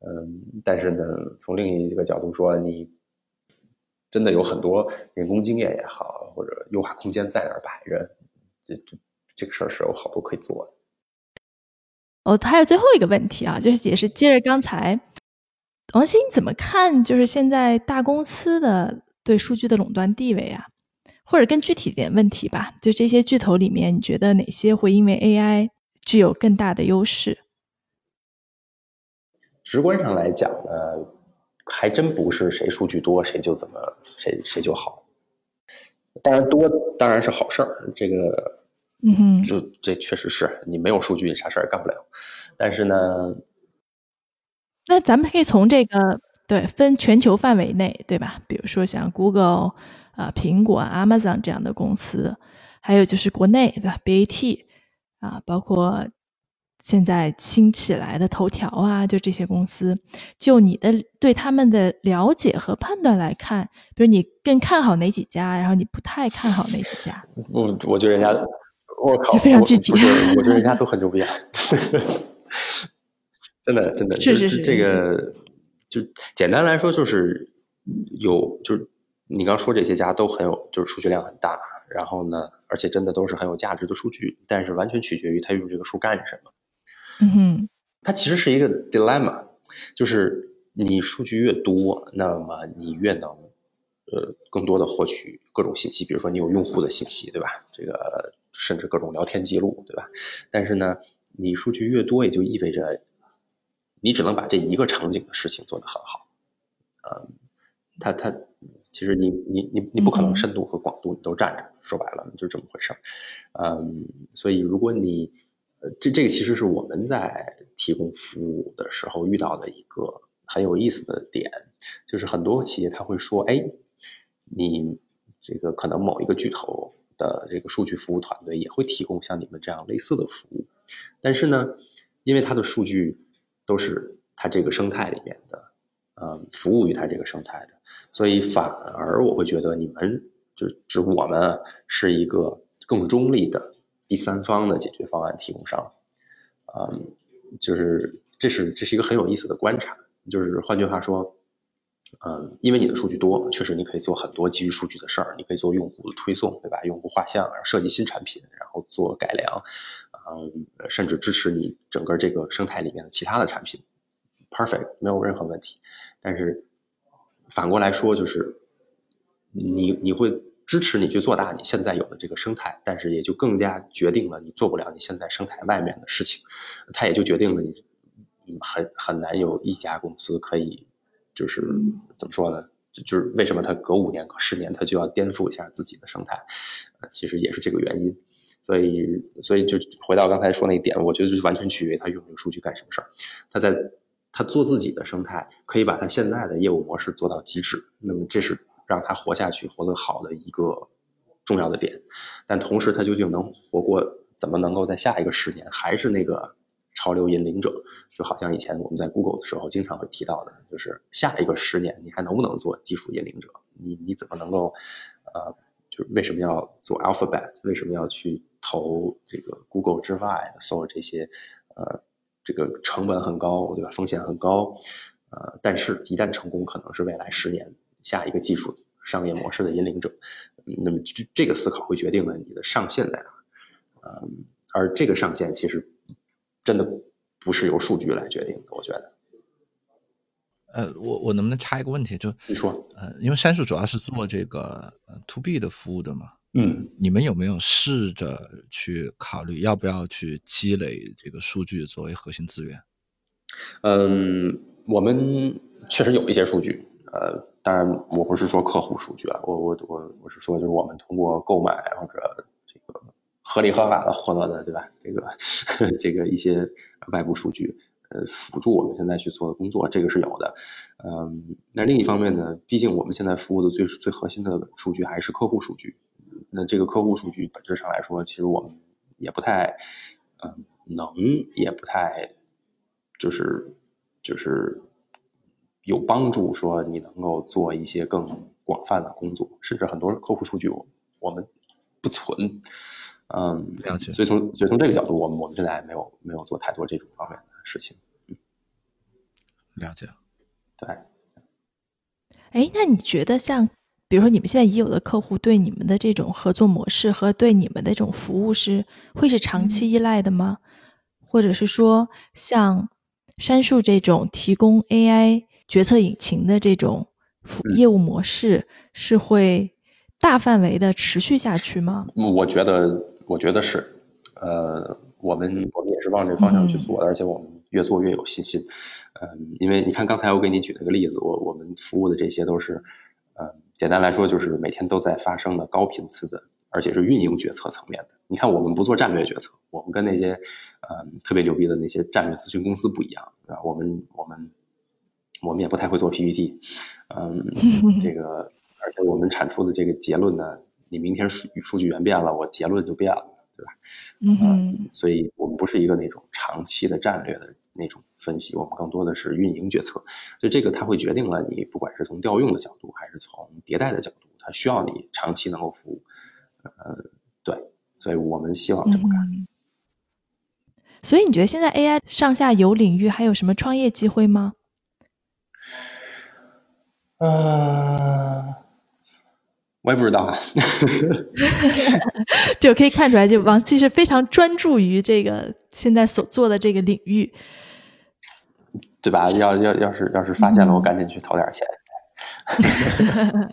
嗯，但是呢，从另一个角度说，你真的有很多人工经验也好，或者优化空间在那儿摆着，这这。这个事儿是有好多可以做的。哦，还有最后一个问题啊，就是也是接着刚才王鑫怎么看，就是现在大公司的对数据的垄断地位啊，或者更具体点问题吧，就这些巨头里面，你觉得哪些会因为 AI 具有更大的优势？直观上来讲呢，还真不是谁数据多谁就怎么谁谁就好。当然多当然是好事儿，这个。嗯哼，就这确实是你没有数据，你啥事儿也干不了。但是呢，那咱们可以从这个对分全球范围内，对吧？比如说像 Google 啊、苹果、Amazon 这样的公司，还有就是国内对吧？BAT 啊，包括现在新起来的头条啊，就这些公司，就你的对他们的了解和判断来看，比如你更看好哪几家，然后你不太看好哪几家？我我觉得人家。我靠，非常具体。不是，我觉得人家都很牛逼，真的，真的，就是这个，就简单来说，就是有，就是你刚说这些家都很有，就是数据量很大，然后呢，而且真的都是很有价值的数据，但是完全取决于他用这个数干什么。嗯哼，它其实是一个 dilemma，就是你数据越多，那么你越能呃更多的获取各种信息，比如说你有用户的信息，对吧？这个。甚至各种聊天记录，对吧？但是呢，你数据越多，也就意味着你只能把这一个场景的事情做得很好。嗯，他他其实你你你你不可能深度和广度你都占着，说白了就这么回事儿。嗯，所以如果你呃这这个其实是我们在提供服务的时候遇到的一个很有意思的点，就是很多企业他会说，哎，你这个可能某一个巨头。的这个数据服务团队也会提供像你们这样类似的服务，但是呢，因为它的数据都是它这个生态里面的，嗯，服务于它这个生态的，所以反而我会觉得你们就指我们是一个更中立的第三方的解决方案提供商，嗯，就是这是这是一个很有意思的观察，就是换句话说。嗯，因为你的数据多，确实你可以做很多基于数据的事儿。你可以做用户的推送，对吧？用户画像，然后设计新产品，然后做改良，嗯，甚至支持你整个这个生态里面的其他的产品，perfect，没有任何问题。但是反过来说，就是你你会支持你去做大你现在有的这个生态，但是也就更加决定了你做不了你现在生态外面的事情。它也就决定了你很很难有一家公司可以。就是怎么说呢？就就是为什么它隔五年、隔十年，它就要颠覆一下自己的生态？其实也是这个原因。所以，所以就回到刚才说那一点，我觉得就是完全取决于他用这个数据干什么事儿。他在他做自己的生态，可以把他现在的业务模式做到极致。那么，这是让他活下去、活得好的一个重要的点。但同时，他究竟能活过？怎么能够在下一个十年还是那个？潮流引领者，就好像以前我们在 Google 的时候经常会提到的，就是下一个十年你还能不能做技术引领者？你你怎么能够，呃，就是为什么要做 Alphabet？为什么要去投这个 Google 之外的所有这些，呃，这个成本很高，对吧？风险很高，呃，但是一旦成功，可能是未来十年下一个技术商业模式的引领者。那么这这个思考会决定了你的上限在哪，嗯，而这个上限其实真的不是由数据来决定的，我觉得。呃，我我能不能插一个问题？就你说，呃，因为杉树主要是做这个呃 to B 的服务的嘛，嗯，你们有没有试着去考虑要不要去积累这个数据作为核心资源？嗯，我们确实有一些数据，呃，当然我不是说客户数据啊，我我我我是说就是我们通过购买或者这个合理合法的获得的，对吧？这个这个一些外部数据。呃，辅助我们现在去做的工作，这个是有的。嗯，那另一方面呢，毕竟我们现在服务的最最核心的数据还是客户数据。那这个客户数据本质上来说，其实我们也不太，嗯，能也不太，就是就是有帮助，说你能够做一些更广泛的工作，甚至很多客户数据我我们不存。嗯，了解。所以从所以从这个角度，我们我们现在还没有没有做太多这种方面的事情。嗯，了解。对。哎，那你觉得像，比如说你们现在已有的客户对你们的这种合作模式和对你们的这种服务是会是长期依赖的吗？或者是说，像杉树这种提供 AI 决策引擎的这种服业务模式是会大范围的持续下去吗？我觉得。我觉得是，呃，我们我们也是往这方向去做的，而且我们越做越有信心。嗯，因为你看刚才我给你举了个例子，我我们服务的这些都是，嗯，简单来说就是每天都在发生的高频次的，而且是运营决策层面的。你看我们不做战略决策，我们跟那些嗯特别牛逼的那些战略咨询公司不一样啊，我们我们我们也不太会做 PPT，嗯，这个而且我们产出的这个结论呢。你明天数数据源变了，我结论就变了，对吧？嗯，所以我们不是一个那种长期的战略的那种分析，我们更多的是运营决策。所以这个它会决定了你不管是从调用的角度，还是从迭代的角度，它需要你长期能够服务。呃，对，所以我们希望这么干。所以你觉得现在 AI 上下游领域还有什么创业机会吗？嗯。我也不知道啊，就可以看出来，就王希是非常专注于这个现在所做的这个领域，对吧？要要要是要是发现了，我赶紧去投点钱，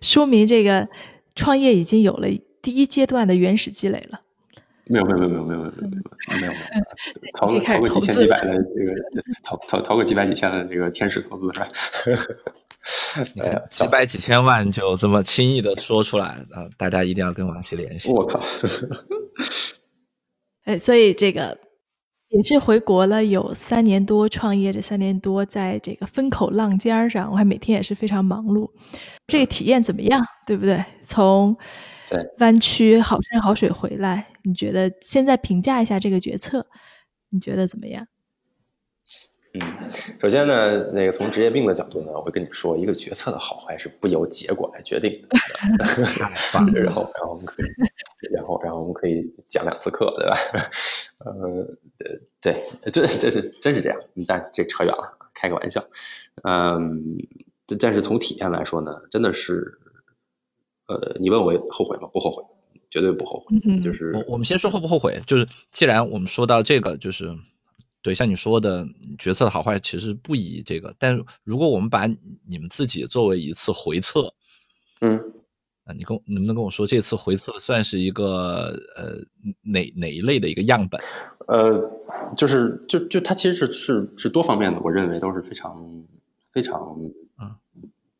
说明这个创业已经有了第一阶段的原始积累了。没有没有没有没有没有没有没有没有，投 投个几千几百的这个投投投个几百几千的这个天使投资是吧？几百几千万就这么轻易的说出来啊！大家一定要跟王希联系。我靠！哎，所以这个也是回国了有三年多，创业这三年多，在这个风口浪尖上，我还每天也是非常忙碌。这个体验怎么样？对不对？从对湾区好山好水回来，你觉得现在评价一下这个决策，你觉得怎么样？嗯，首先呢，那个从职业病的角度呢，我会跟你说，一个决策的好坏是不由结果来决定的。然后，然后我们可以，然后，然后我们可以讲两次课，对吧？呃，对，这这是真是这样，但这扯远了，开个玩笑。嗯，但是从体验来说呢，真的是，呃，你问我后悔吗？不后悔，绝对不后悔。就是我我们先说后不后悔，就是既然我们说到这个，就是。对，像你说的决策的好坏，其实不以这个。但如果我们把你们自己作为一次回测，嗯，啊，你跟能不能跟我说，这次回测算是一个呃哪哪一类的一个样本？呃，就是就就它其实是是是多方面的，我认为都是非常非常嗯，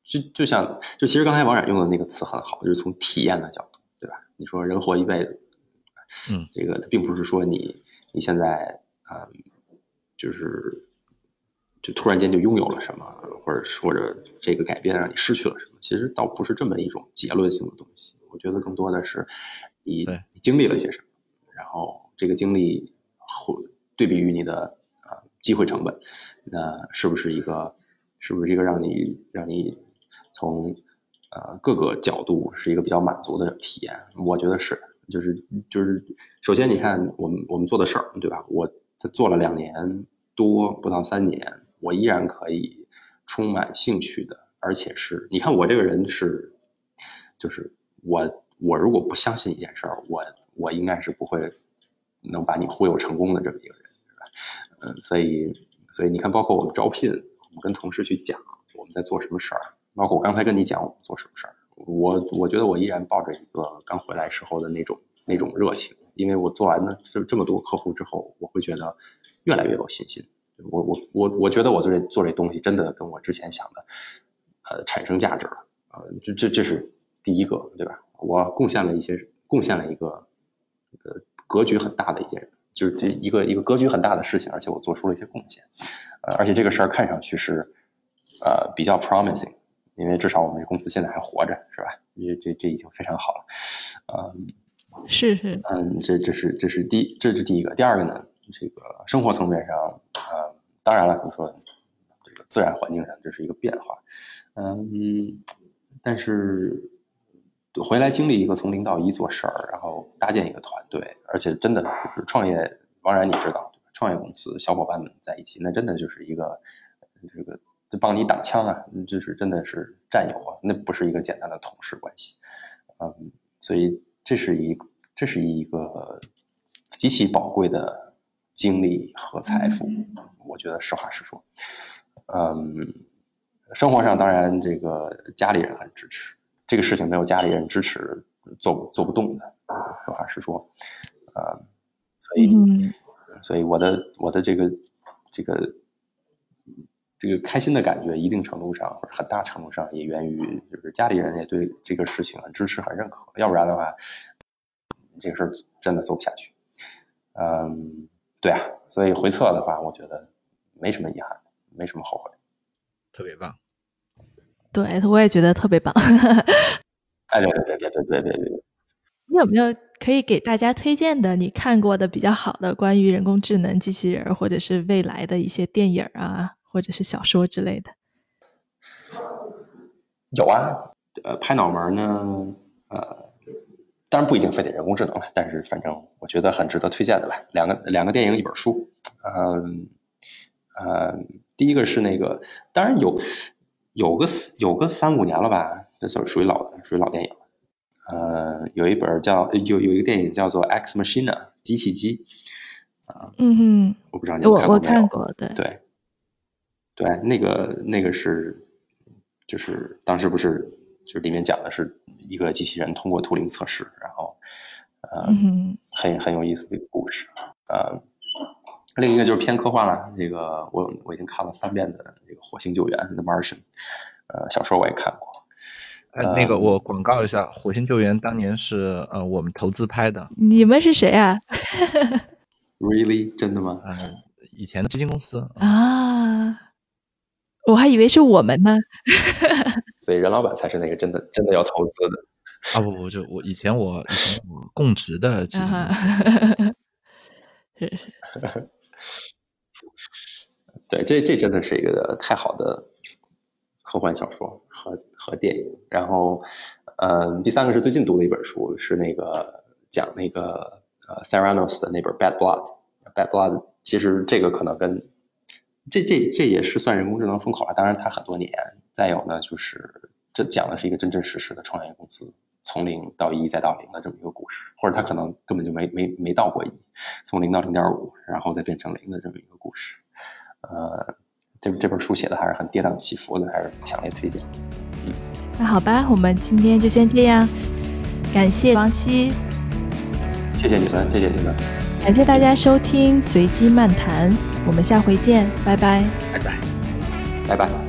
就就像就其实刚才王冉用的那个词很好，就是从体验的角度，对吧？你说人活一辈子，嗯，这个并不是说你你现在啊。就是，就突然间就拥有了什么，或者或者这个改变让你失去了什么，其实倒不是这么一种结论性的东西。我觉得更多的是你经历了些什么，然后这个经历会对比于你的啊机会成本，那是不是一个是不是一个让你让你从呃各个角度是一个比较满足的体验？我觉得是。就是就是，首先你看我们我们做的事儿，对吧？我他做了两年多，不到三年，我依然可以充满兴趣的，而且是你看我这个人是，就是我我如果不相信一件事儿，我我应该是不会能把你忽悠成功的这么一个人，是吧？嗯，所以所以你看，包括我们招聘，我们跟同事去讲我们在做什么事儿，包括我刚才跟你讲我们做什么事儿。我我觉得我依然抱着一个刚回来时候的那种那种热情，因为我做完了这这么多客户之后，我会觉得越来越有信心。我我我我觉得我做这做这东西真的跟我之前想的，呃，产生价值了、呃！这这这是第一个，对吧？我贡献了一些，贡献了一个呃格局很大的一件，就是这一个一个格局很大的事情，而且我做出了一些贡献，呃，而且这个事儿看上去是呃比较 promising。因为至少我们这公司现在还活着，是吧？这这这已经非常好了，嗯，是是，嗯，这这是这是第这是第一个，第二个呢，这个生活层面上，呃，当然了，你说这个自然环境上这是一个变化，嗯，但是回来经历一个从零到一做事儿，然后搭建一个团队，而且真的创业，王然你知道，创业公司小伙伴们在一起，那真的就是一个这个。就帮你挡枪啊，就是真的是战友啊，那不是一个简单的同事关系，嗯，所以这是一这是一个极其宝贵的经历和财富，我觉得实话实说，嗯，生活上当然这个家里人很支持，这个事情没有家里人支持做做不动的，实话实说，呃，所以、嗯、所以我的我的这个这个。这个开心的感觉，一定程度上或者很大程度上也源于，就是家里人也对这个事情很支持、很认可。要不然的话，这个事儿真的做不下去。嗯，对啊，所以回测的话，我觉得没什么遗憾，没什么后悔，特别棒。对，我也觉得特别棒。哎，对对对对对对对对！你有没有可以给大家推荐的你看过的比较好的关于人工智能、机器人或者是未来的一些电影啊？或者是小说之类的，有啊，呃，拍脑门呢，呃，当然不一定非得人工智能了，但是反正我觉得很值得推荐的吧。两个两个电影，一本书，嗯呃，第一个是那个，当然有有个有个三五年了吧，这算属于老的，属于老电影。呃，有一本叫有有一个电影叫做《Ex Machina》机器机，啊、呃，嗯哼，我不知道你有看过我我看过，对对。对，那个那个是，就是当时不是，就里面讲的是一个机器人通过图灵测试，然后，呃，嗯、很很有意思的一个故事。呃，另一个就是偏科幻了，这个我我已经看了三遍的这个《火星救援》The Martian，呃，小说我也看过。呃，那个我广告一下，《火星救援》当年是呃我们投资拍的。你们是谁啊？Really？真的吗？呃，以前的基金公司啊。我还以为是我们呢，所以任老板才是那个真的真的要投资的啊！不不，就我以前我以前我供职的基金公司，是 对，这这真的是一个太好的科幻小说和和电影。然后，嗯，第三个是最近读的一本书，是那个讲那个呃 Theranos 的那本《Bad Blood》。Bad Blood 其实这个可能跟这这这也是算人工智能风口了，当然它很多年。再有呢，就是这讲的是一个真真实实的创业公司从零到一再到零的这么一个故事，或者它可能根本就没没没到过一，从零到零点五，然后再变成零的这么一个故事。呃，这这本书写的还是很跌宕起伏的，还是强烈推荐。嗯，那好吧，我们今天就先这样，感谢王希，谢谢你们，谢谢你们，感谢大家收听随机漫谈我们下回见拜拜。拜拜。拜拜。